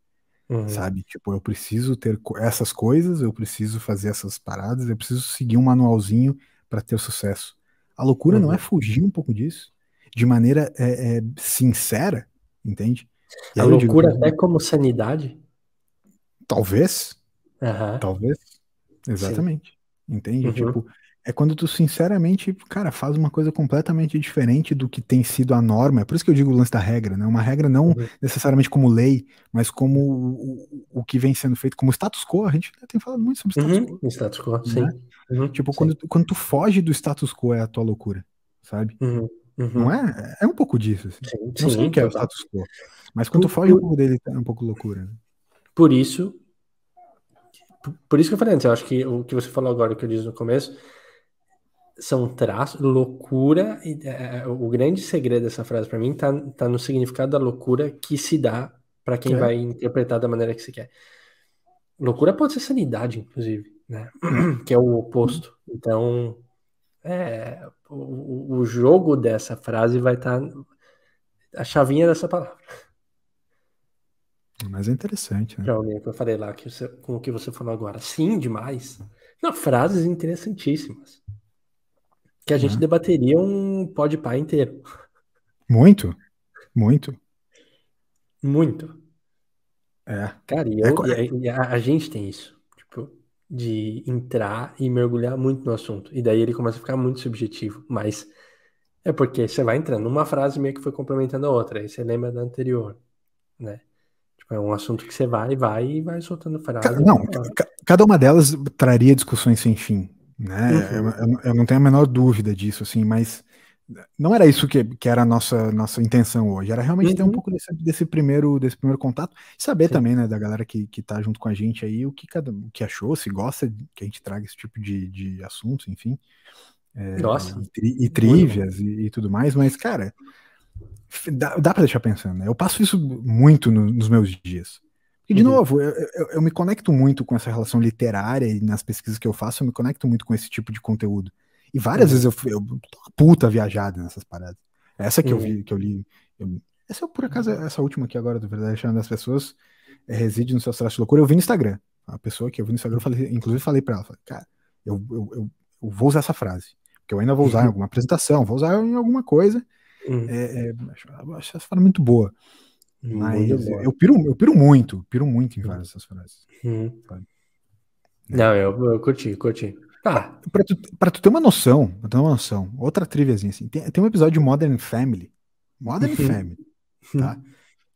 Speaker 2: Uhum.
Speaker 1: Sabe? Tipo, eu preciso ter essas coisas, eu preciso fazer essas paradas, eu preciso seguir um manualzinho para ter sucesso. A loucura não é uhum. fugir um pouco disso, de maneira é, é, sincera, entende?
Speaker 2: a loucura digo, até como sanidade?
Speaker 1: Talvez.
Speaker 2: Uhum.
Speaker 1: Talvez. Exatamente. Sim. Entende? Uhum. Tipo, é quando tu sinceramente, cara, faz uma coisa completamente diferente do que tem sido a norma. É por isso que eu digo o lance da regra, né? Uma regra não uhum. necessariamente como lei, mas como o, o, que vem sendo feito como status quo. A gente tem falado muito sobre status
Speaker 2: uhum. quo. Status quo, né? sim. Uhum.
Speaker 1: Tipo, sim. Quando, quando tu foge do status quo é a tua loucura, sabe?
Speaker 2: Uhum.
Speaker 1: Não é? É um pouco disso. Assim. Sim, não sei o que é o status quo. Mas quando por, foge um pouco dele, é um pouco loucura. Né?
Speaker 2: Por isso. Por isso que eu falei antes, eu acho que o que você falou agora, o que eu disse no começo, são traços, loucura. E, é, é, o grande segredo dessa frase para mim tá, tá no significado da loucura que se dá para quem é. vai interpretar da maneira que se quer. Loucura pode ser sanidade, inclusive, né? que é o oposto. Então, é, o, o jogo dessa frase vai estar tá a chavinha dessa palavra.
Speaker 1: Mas é interessante, né?
Speaker 2: Pra que eu falei lá, que você, com o que você falou agora. Sim, demais. Não, frases interessantíssimas. Que a gente é. debateria um pode pai inteiro.
Speaker 1: Muito, muito.
Speaker 2: Muito.
Speaker 1: É.
Speaker 2: Cara, e, eu, é, e a, a, gente tem isso. Tipo, de entrar e mergulhar muito no assunto. E daí ele começa a ficar muito subjetivo. Mas é porque você vai entrando numa frase meio que foi complementando a outra. Aí você lembra da anterior, né? É um assunto que você vai, vai e vai soltando frase.
Speaker 1: Não, cada uma delas traria discussões sem fim, né? Uhum. Eu, eu, não tenho a menor dúvida disso, assim, mas não era isso que, que era a nossa, nossa intenção hoje. Era realmente uhum. ter um uhum. pouco desse, desse, primeiro, desse primeiro contato. E saber Sim. também, né, da galera que, que tá junto com a gente aí, o que cada o que achou, se gosta que a gente traga esse tipo de, de assuntos, enfim.
Speaker 2: É, Nossa.
Speaker 1: E, e trivias e, e, tudo mais, mas, cara, dá, dá pra deixar pensando, né? Eu passo isso muito no, nos meus dias. E, de uhum. novo, eu, eu, eu, me conecto muito com essa relação literária e nas pesquisas que eu faço, eu me conecto muito com esse tipo de conteúdo. E várias uhum. vezes eu, eu tô uma puta viajada nessas paradas. Essa que uhum. eu vi, que eu li. Eu, essa, por acaso, essa última aqui agora, do Verdade Achando das Pessoas, é, reside no seu traço de loucura. Eu vi no Instagram. A pessoa que eu vi no Instagram, eu falei, inclusive falei pra ela, falei, cara, eu, eu, eu, eu vou usar essa frase que eu ainda vou usar em uhum. alguma apresentação, vou usar em alguma coisa. Uhum. É, é, acho essa frase muito boa. Mas eu piro, eu piro muito, piro muito em várias dessas frases.
Speaker 2: Uhum. Não, eu, eu curti, curti.
Speaker 1: Tá. Pra tu, pra tu ter uma noção, pra ter uma noção, outra triviazinha assim, tem, tem um episódio de Modern Family, Modern uhum. Family, tá?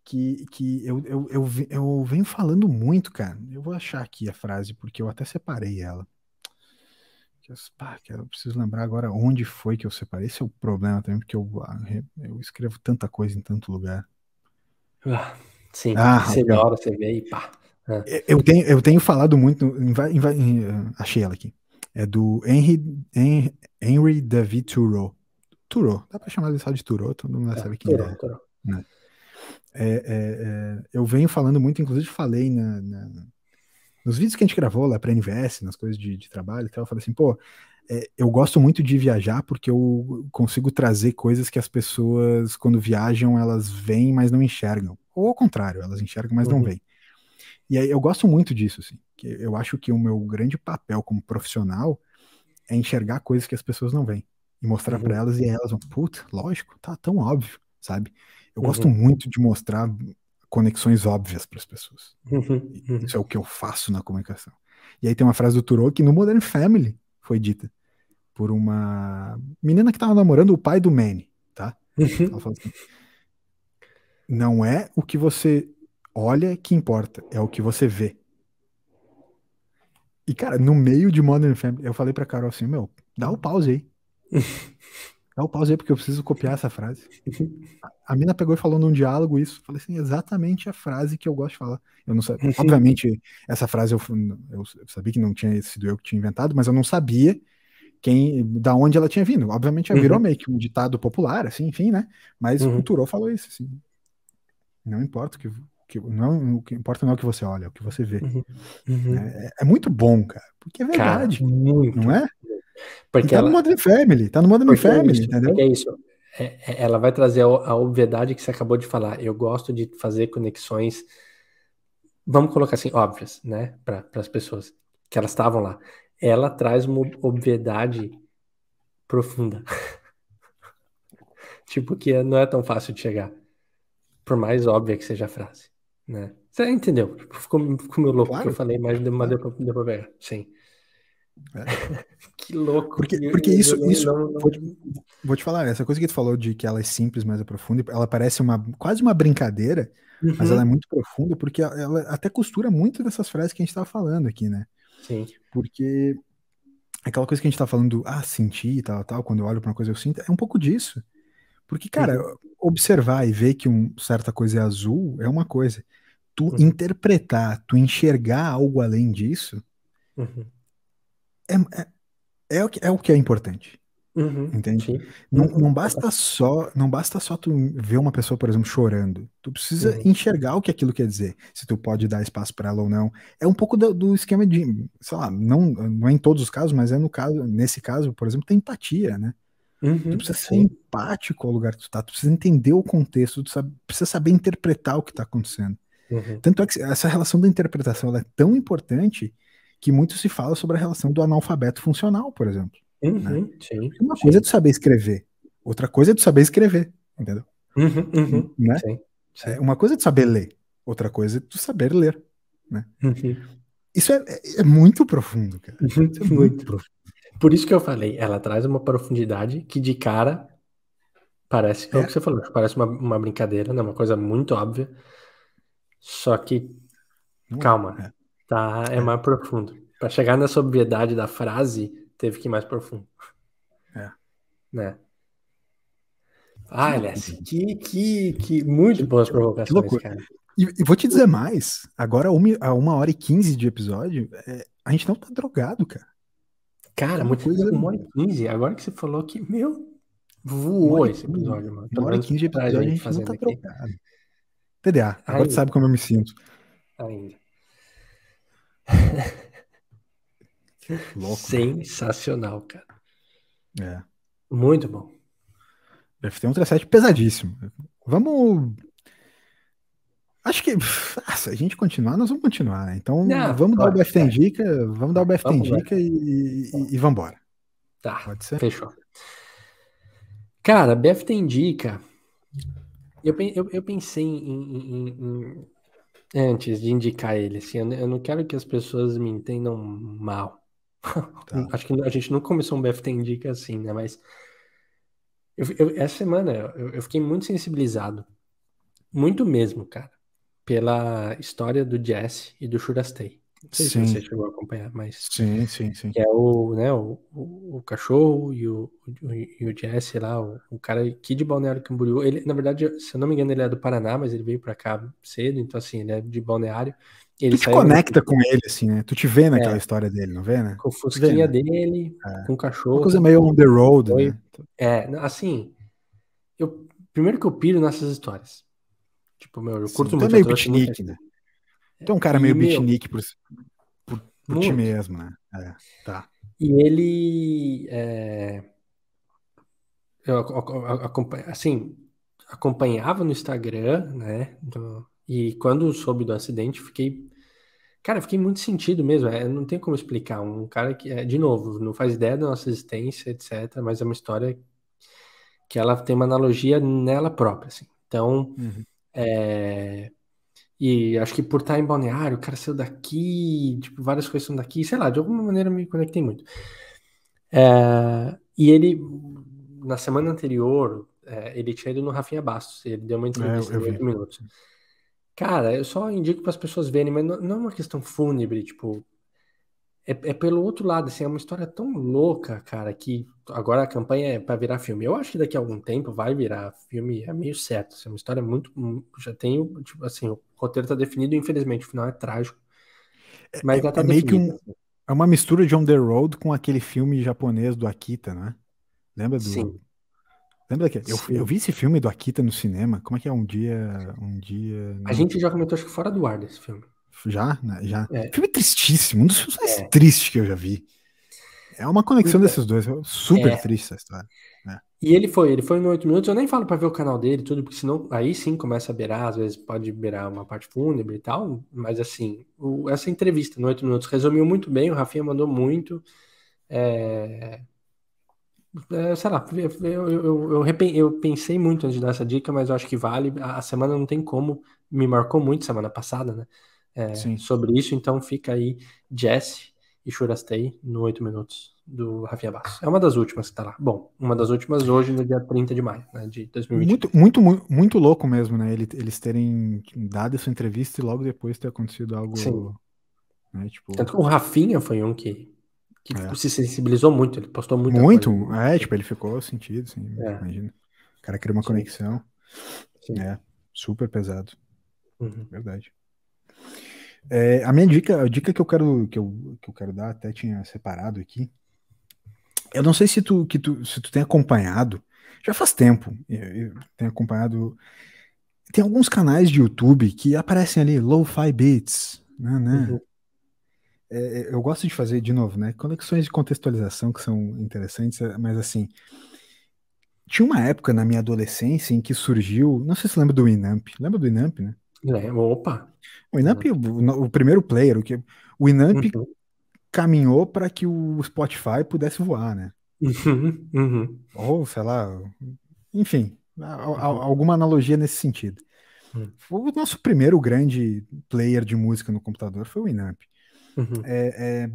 Speaker 1: Que, que eu, eu, eu, eu venho falando muito, cara. Eu vou achar aqui a frase, porque eu até separei ela. Que eu, pá, que eu preciso lembrar agora onde foi que eu separei. Esse é o problema também, porque eu, ah, eu escrevo tanta coisa em tanto lugar.
Speaker 2: Ah, sim, ah, você okay. hora você vê e pá.
Speaker 1: É. Eu, tenho, eu tenho falado muito. Em, em, em, ah, achei ela aqui. É do Henry, Henry, David Thoreau. Thoreau, dá pra chamar ele só de Thoreau, todo mundo é, sabe quem Thoreau, é. Thoreau. Né? É, é, é, eu venho falando muito, inclusive falei na, na, nos vídeos que a gente gravou lá para NVS, nas coisas de, de, trabalho e tal, eu falei assim, pô, é, eu gosto muito de viajar porque eu consigo trazer coisas que as pessoas, quando viajam, elas veem, mas não enxergam. Ou ao contrário, elas enxergam, mas uhum. não veem. E aí eu gosto muito disso, assim, que eu acho que o meu grande papel como profissional é enxergar coisas que as pessoas não veem e mostrar uhum. para elas e elas vão, puta, lógico, tá tão óbvio, sabe? Eu uhum. gosto muito de mostrar conexões óbvias para as pessoas. Uhum, uhum. Isso é o que eu faço na comunicação. E aí tem uma frase do Turou que no Modern Family foi dita por uma menina que estava namorando o pai do Manny, tá? Uhum. Ela falou assim, não é o que você olha que importa, é o que você vê. E, cara, no meio de Modern Family, eu falei pra Carol assim, meu, dá o pause aí. Dá o pause aí, porque eu preciso copiar essa frase. A mina pegou e falou num diálogo isso. Falei assim, exatamente a frase que eu gosto de falar. Eu não sabia. Obviamente, essa frase eu, eu, sabia que não tinha sido eu que tinha inventado, mas eu não sabia quem, da onde ela tinha vindo. Obviamente, ela virou uhum. meio que um ditado popular, assim, enfim, né? Mas uhum. o Turou falou isso, assim. Não importa o que, que não, o que importa não é o que você olha, é o que você vê. Uhum. Uhum. É, é, muito bom, cara, porque é verdade, cara, muito. não é? Porque tá ela... no Modern Family, tá no Modern porque Family, é isso, entendeu?
Speaker 2: É isso. É, é, ela vai trazer a, a obviedade que você acabou de falar. Eu gosto de fazer conexões, vamos colocar assim, óbvias, né, para as pessoas que elas estavam lá. Ela traz uma obviedade profunda. tipo, que não é tão fácil de chegar, por mais óbvia que seja a frase, né? Você entendeu? Ficou, ficou meio louco claro. que eu falei, mas deu, deu, pra, deu pra ver, sim. É. que louco.
Speaker 1: Porque, porque isso, isso não, não... Vou, te, vou, te, falar, essa coisa que tu falou de que ela é simples, mas é profunda, ela parece uma quase uma brincadeira, uhum. mas ela é uhum. muito profunda, porque ela até costura muito dessas frases que a gente estava falando aqui, né?
Speaker 2: Sim.
Speaker 1: Porque aquela coisa que a gente tá falando, ah, sentir e tal, tal, quando eu olho para uma coisa eu sinto, é um pouco disso. Porque, cara, uhum. observar e ver que um, certa coisa é azul é uma coisa. Tu uhum. interpretar, tu enxergar algo além disso, uhum é, é, é, o, que, é o que é importante. Uhum, entende? Sim. Não, não basta só não basta só tu ver uma pessoa, por exemplo, chorando. Tu precisa uhum. enxergar o que aquilo quer dizer. Se tu pode dar espaço para ela ou não. É um pouco do, do, esquema de, sei lá, não, não é em todos os casos, mas é no caso, nesse caso, por exemplo, tem empatia, né? Uhum, tu precisa sim. ser empático ao lugar que tu tá, tu precisa entender o contexto, tu sabe, precisa saber interpretar o que tá acontecendo. Uhum. Tanto é que essa relação da interpretação é tão importante que muito se fala sobre a relação do analfabeto funcional, por exemplo.
Speaker 2: Uhum, né? sim,
Speaker 1: Uma sim. coisa é tu saber escrever, outra coisa é tu saber escrever, entendeu?
Speaker 2: Uhum, uhum,
Speaker 1: né? Sim, sim. É, uma coisa é tu saber ler, outra coisa é tu saber ler, né?
Speaker 2: Uhum.
Speaker 1: Isso é, é, é, muito profundo, cara.
Speaker 2: Isso é muito profundo. Por isso que eu falei, ela traz uma profundidade que de cara parece, é, é o que você falou, parece uma, uma brincadeira, né? Uma coisa muito óbvia. Só que, calma, é. Tá, é, mais profundo. Para chegar nessa obviedade da frase, teve que ir mais profundo.
Speaker 1: É.
Speaker 2: Né? Ah, aliás, que, que, que muito boas provocações, cara.
Speaker 1: E, e, vou te dizer mais, agora uma, a uma hora e quinze de episódio, é, a gente não tá drogado, cara.
Speaker 2: Cara, é muito coisa... uma hora e quinze, agora que você falou que, meu, voou esse episódio, mano.
Speaker 1: Uma hora e quinze de episódio, a gente, a gente não tá aqui. drogado. TDA, agora Ainda. tu sabe como eu me sinto.
Speaker 2: Ainda.
Speaker 1: Louco,
Speaker 2: Sensacional, cara.
Speaker 1: É.
Speaker 2: Muito bom.
Speaker 1: Deve ter um 37 pesadíssimo. Vamos. Acho que se a gente continuar, nós vamos continuar, né? Então Não, vamos dar o BFT em dica, vamos dar o BFT em dica e, e, e vambora.
Speaker 2: Tá, Pode ser? fechou. Cara, BFT indica. Eu, eu, eu pensei em, em, em, antes de indicar ele, assim, eu não quero que as pessoas me entendam mal. Tá. Acho que a gente não começou um BFT indica assim, né? Mas eu, eu, essa semana eu, eu fiquei muito sensibilizado, muito mesmo, cara, pela história do Jesse e do Shurastei. Não sei sim. se você chegou a acompanhar, mas.
Speaker 1: Sim, sim, sim.
Speaker 2: Que é o, né, o, o, o cachorro e o, o, e o Jesse lá, o, o cara aqui de Balneário Camboriú. Ele, na verdade, se eu não me engano, ele é do Paraná, mas ele veio pra cá cedo, então assim, ele é de Balneário. Ele
Speaker 1: tu te conecta com ele, assim, né? Tu te vê naquela é, história dele, não vê, né?
Speaker 2: Com o fusquinha vê, né? dele, é. com o cachorro. Uma
Speaker 1: coisa meio on the road, foi, né?
Speaker 2: É, assim, eu, primeiro que eu piro nessas histórias. Tipo, meu, eu curto Sim, muito.
Speaker 1: Tu é meio beatnik, né? Tu é um cara e meio beatnik por, por, por ti mesmo, né? É, tá.
Speaker 2: E ele, é, eu, assim, acompanhava no Instagram, né? Do, e quando soube do acidente, fiquei. Cara, fiquei muito sentido mesmo. É, não tem como explicar. Um cara que, é, de novo, não faz ideia da nossa existência, etc. Mas é uma história que ela tem uma analogia nela própria, assim. Então, uhum. é... e acho que por estar em Balneário, o cara saiu daqui, tipo, várias coisas são daqui, sei lá, de alguma maneira me conectei muito. É... E ele, na semana anterior, é, ele tinha ido no Rafinha Bastos, ele deu uma entrevista é, de 8 minutos. Cara, eu só indico para as pessoas verem, mas não, não é uma questão fúnebre, tipo. É, é, pelo outro lado, assim, é uma história tão louca, cara, que agora a campanha é para virar filme. Eu acho que daqui a algum tempo vai virar filme, é meio certo. Assim, é uma história muito. Já tenho, tipo, assim, o roteiro tá definido, infelizmente, o final é trágico.
Speaker 1: É, mas é, já tá é meio que um, é uma mistura de On the Road com aquele filme japonês do Akita, né? Lembra do.
Speaker 2: Sim.
Speaker 1: Lembra que eu, eu vi esse filme do Akita no cinema? Como é que é um dia. Um dia.
Speaker 2: A gente já comentou, acho que fora do ar desse filme.
Speaker 1: Já? Né? Já. É. Filme tristíssimo, um dos filmes mais é. tristes que eu já vi. É uma conexão então, desses dois. Super é. triste essa história. É.
Speaker 2: E ele foi, ele foi em oito minutos. Eu nem falo para ver o canal dele tudo, porque senão aí sim começa a beirar, às vezes pode beirar uma parte fúnebre e tal. Mas assim, o, essa entrevista no oito minutos resumiu muito bem. O Rafinha mandou muito. É, é, sei lá, eu, eu, eu, eu, pensei muito antes de dar essa dica, mas eu acho que vale. A, semana não tem como, me marcou muito semana passada, né? É, sobre isso, então fica aí Jesse e Shurastei no 8 minutos do Rafinha Basso. É uma das últimas que tá lá. Bom, uma das últimas hoje, no dia 30 de maio né, de 2020.
Speaker 1: Muito, muito, muito, muito louco mesmo, né? Eles terem dado essa entrevista e logo depois ter acontecido algo.
Speaker 2: Sim.
Speaker 1: Né, tipo...
Speaker 2: Tanto que o Rafinha foi um que que é. Tipo, se sensibilizou muito, ele postou muito.
Speaker 1: Muito, é, tipo, ele ficou sentido, assim, é. imagina. O cara cria uma Sim. conexão. Sim. É, super pesado.
Speaker 2: Uhum.
Speaker 1: Verdade. É, a minha dica, a dica que eu quero que eu, que eu quero dar, até tinha separado aqui. Eu não sei se tu, que tu, se tu tem acompanhado, já faz tempo, eu, eu tenho acompanhado. Tem alguns canais de YouTube que aparecem ali, Lo-Fi Beats, né? né? Uhum. É, é, eu gosto de fazer, de novo, né? Conexões de contextualização que são interessantes, é, mas assim. Tinha uma época na minha adolescência em que surgiu. Não sei se lembra do Inamp. Lembra do Inamp, né?
Speaker 2: É, opa!
Speaker 1: O Inamp, o, o, primeiro player, o, que, o Inamp uhum. caminhou para que o Spotify pudesse voar, né?
Speaker 2: Uhum. Uhum.
Speaker 1: Ou, sei lá, enfim, a, a, uhum. alguma analogia nesse sentido. Uhum. O nosso primeiro grande player de música no computador foi o Inamp.
Speaker 2: Uhum.
Speaker 1: É, é,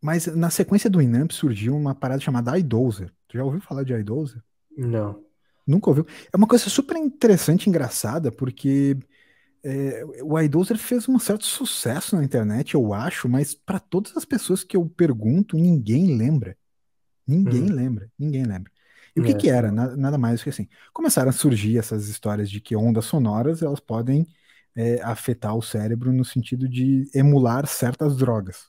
Speaker 1: mas na sequência do Inamp surgiu uma parada chamada iDozer. Tu já ouviu falar de iDozer?
Speaker 2: Não.
Speaker 1: Nunca ouviu? É uma coisa super interessante e engraçada, porque é, o iDozer fez um certo sucesso na internet, eu acho, mas para todas as pessoas que eu pergunto, ninguém lembra. Ninguém uhum. lembra, ninguém lembra. E o que, é, que era? Nada, nada mais do que assim. Começaram a surgir essas histórias de que ondas sonoras elas podem é, afetar o cérebro no sentido de emular certas drogas.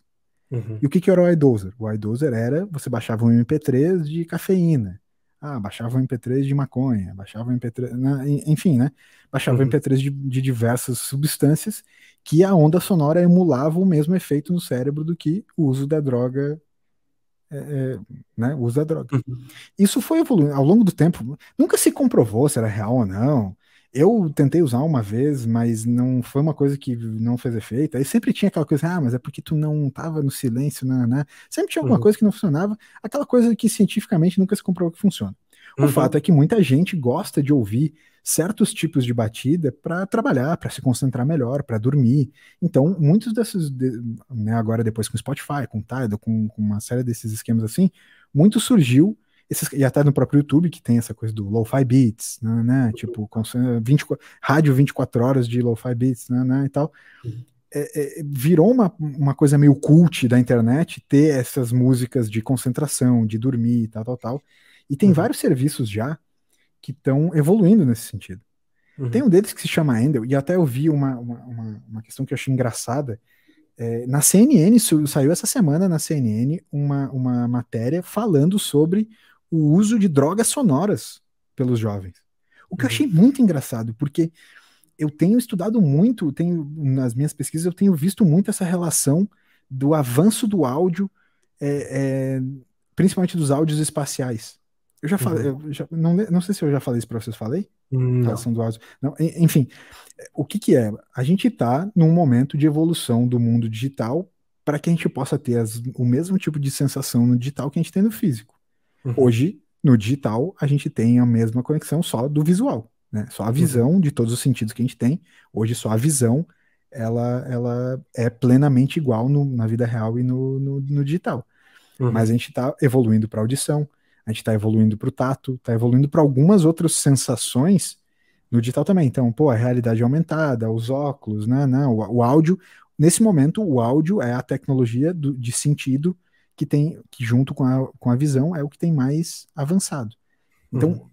Speaker 2: Uhum.
Speaker 1: E o que, que era o iDozer? O iDozer era você baixava um MP3 de cafeína. Ah, baixava um MP3 de maconha, baixava um MP3, enfim, né? Baixava uhum. um MP3 de, de diversas substâncias que a onda sonora emulava o mesmo efeito no cérebro do que o uso da droga é, é, né, o uso da droga. Uhum. Isso foi evoluindo ao longo do tempo. Nunca se comprovou se era real ou não. Eu tentei usar uma vez, mas não foi uma coisa que não fez efeito. Aí sempre tinha aquela coisa, ah, mas é porque tu não estava no silêncio, né, né? Sempre tinha alguma uhum. coisa que não funcionava, aquela coisa que cientificamente nunca se comprovou que funciona. O uhum. fato é que muita gente gosta de ouvir certos tipos de batida para trabalhar, para se concentrar melhor, para dormir. Então, muitos desses, né, agora depois com Spotify, com Tidal, com, com uma série desses esquemas assim, muito surgiu esses, e até no próprio YouTube, que tem essa coisa do lo-fi beats, né, né tipo, 20, rádio 24 horas de lo-fi beats, né, né, e tal. É, é, virou uma, uma coisa meio cult da internet ter essas músicas de concentração, de dormir, tal, tal, tal. E tem uhum. vários serviços já que estão evoluindo nesse sentido. Uhum. Tem um deles que se chama Endel, e até eu vi uma, uma, uma, uma questão que eu achei engraçada. É, na CNN, saiu essa semana na CNN uma, uma matéria falando sobre o uso de drogas sonoras pelos jovens. O que uhum. eu achei muito engraçado, porque eu tenho estudado muito, tenho nas minhas pesquisas eu tenho visto muito essa relação do avanço do áudio, é, é, principalmente dos áudios espaciais. Eu já falei, uhum. eu já, não, não sei se eu já falei isso para vocês, falei?
Speaker 2: Não.
Speaker 1: Relação do áudio. Não, enfim, o que que é? A gente está num momento de evolução do mundo digital para que a gente possa ter as, o mesmo tipo de sensação no digital que a gente tem no físico. Uhum. Hoje, no digital, a gente tem a mesma conexão só do visual, né? Só a visão uhum. de todos os sentidos que a gente tem. Hoje, só a visão, ela, ela é plenamente igual no, na vida real e no, no, no digital. Uhum. Mas a gente está evoluindo para audição, a gente está evoluindo para o tato, está evoluindo para algumas outras sensações no digital também. Então, pô, a realidade aumentada, os óculos, né, né o, o áudio. Nesse momento, o áudio é a tecnologia do, de sentido que tem, que junto com a, com a visão, é o que tem mais avançado. Então, uhum.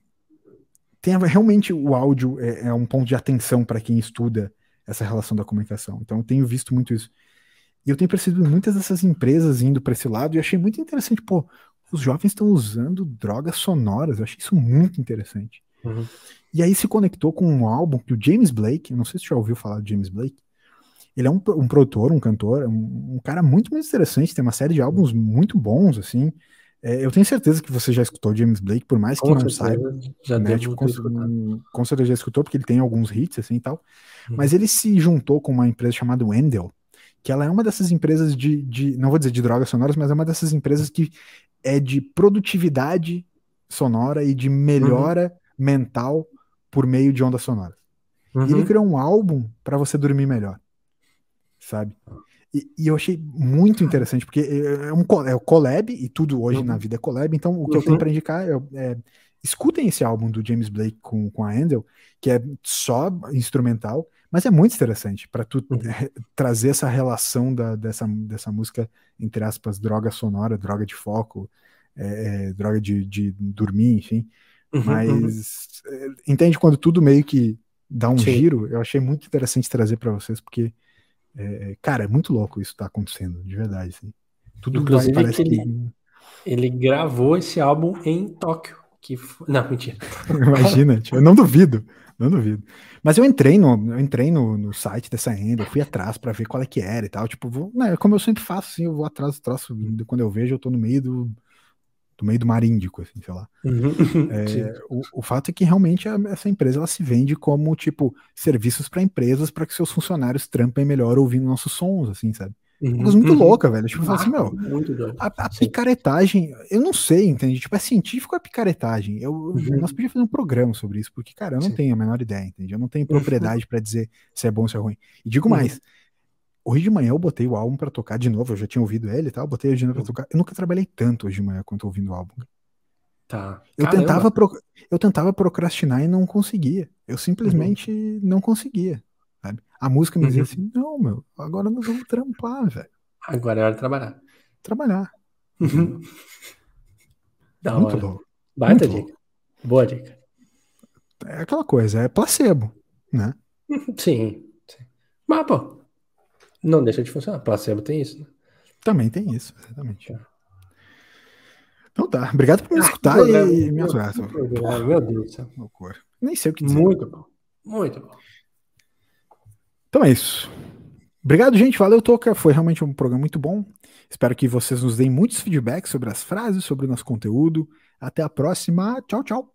Speaker 1: tem realmente o áudio é, é um ponto de atenção para quem estuda essa relação da comunicação. Então, eu tenho visto muito isso. E eu tenho percebido muitas dessas empresas indo para esse lado e achei muito interessante, pô, os jovens estão usando drogas sonoras, eu achei isso muito interessante.
Speaker 2: Uhum.
Speaker 1: E aí se conectou com um álbum que o James Blake, não sei se você já ouviu falar de James Blake, ele é um, um produtor, um cantor, um, um, cara muito, muito interessante, tem uma série de álbuns muito bons, assim. É, eu tenho certeza que você já escutou James Blake, por mais que com não saiba. Já né, tipo, com, com, certeza já escutou, porque ele tem alguns hits, assim, e tal. Uhum. Mas ele se juntou com uma empresa chamada Wendell, que ela é uma dessas empresas de, de, não vou dizer de drogas sonoras, mas é uma dessas empresas que é de produtividade sonora e de melhora uhum. mental por meio de ondas sonoras. Uhum. E ele uhum. criou um álbum para você dormir melhor sabe? E, e, eu achei muito interessante, porque é, é um é o collab, e tudo hoje uhum. na vida é collab, então o que uhum. eu tenho uhum. para indicar é, é, escutem esse álbum do James Blake com, com a Handel, que é só instrumental, mas é muito interessante para tu uhum. trazer essa relação da, dessa, dessa música, entre aspas, droga sonora, droga de foco, é, é droga de, de dormir, enfim. Uhum, uhum. Mas entende quando tudo meio que dá um Sim. giro? Eu achei muito interessante trazer para vocês, porque é, é, cara, é muito louco isso tá acontecendo, de verdade. Assim.
Speaker 2: Tudo Inclusive vai, que ele, que... ele gravou esse álbum em Tóquio. Que Não, mentira.
Speaker 1: Imagina, tipo, eu não duvido, não duvido. Mas eu entrei no, eu entrei no, no site dessa renda, fui atrás para ver qual é que era e tal. Tipo, vou, né, como eu sempre faço, assim, eu vou atrás do troço, quando eu vejo, eu tô no meio do, do meio do mar Índico, assim, sei lá. Uhum. É, o, o, fato é que realmente a, essa empresa ela se vende como, tipo, serviços para empresas para que seus funcionários trampem melhor ouvindo nossos sons, assim, sabe? Uhum. Coisa muito uhum. louca, velho. Tipo, ah, assim, meu, a, a picaretagem, eu não sei, entende? Tipo, é científico a picaretagem. Eu, uhum. Nós podíamos fazer um programa sobre isso, porque, cara, eu não Sim. tenho a menor ideia, entende? Eu não tenho uhum. propriedade para dizer se é bom ou se é ruim. E digo uhum. mais, hoje de manhã eu botei o álbum para tocar de novo, eu já tinha ouvido ele e tal, botei de novo pra uhum. tocar. Eu nunca trabalhei tanto hoje de manhã quanto ouvindo o álbum.
Speaker 2: Tá.
Speaker 1: Eu tentava, pro... eu tentava procrastinar e não conseguia. Eu simplesmente não conseguia. Sabe? A música me dizia uhum. assim: não, meu, agora nós vamos trampar, velho.
Speaker 2: Agora é hora de trabalhar.
Speaker 1: Trabalhar.
Speaker 2: Uhum.
Speaker 1: Da Muito hora. louco.
Speaker 2: Baita dica. Boa dica.
Speaker 1: É aquela coisa, é placebo, né?
Speaker 2: Sim. sim. Mas, pô, não deixa de funcionar. Placebo tem isso, né?
Speaker 1: Também tem isso, exatamente. Tá. Então tá, obrigado por me ah, escutar e me aturar.
Speaker 2: Meu Deus do céu.
Speaker 1: Loucura. Nem sei o que dizer.
Speaker 2: Muito bom. Muito bom.
Speaker 1: Então é isso. Obrigado, gente. Valeu, Toca. Foi realmente um programa muito bom. Espero que vocês nos deem muitos feedbacks sobre as frases, sobre o nosso conteúdo. Até a próxima. Tchau, tchau.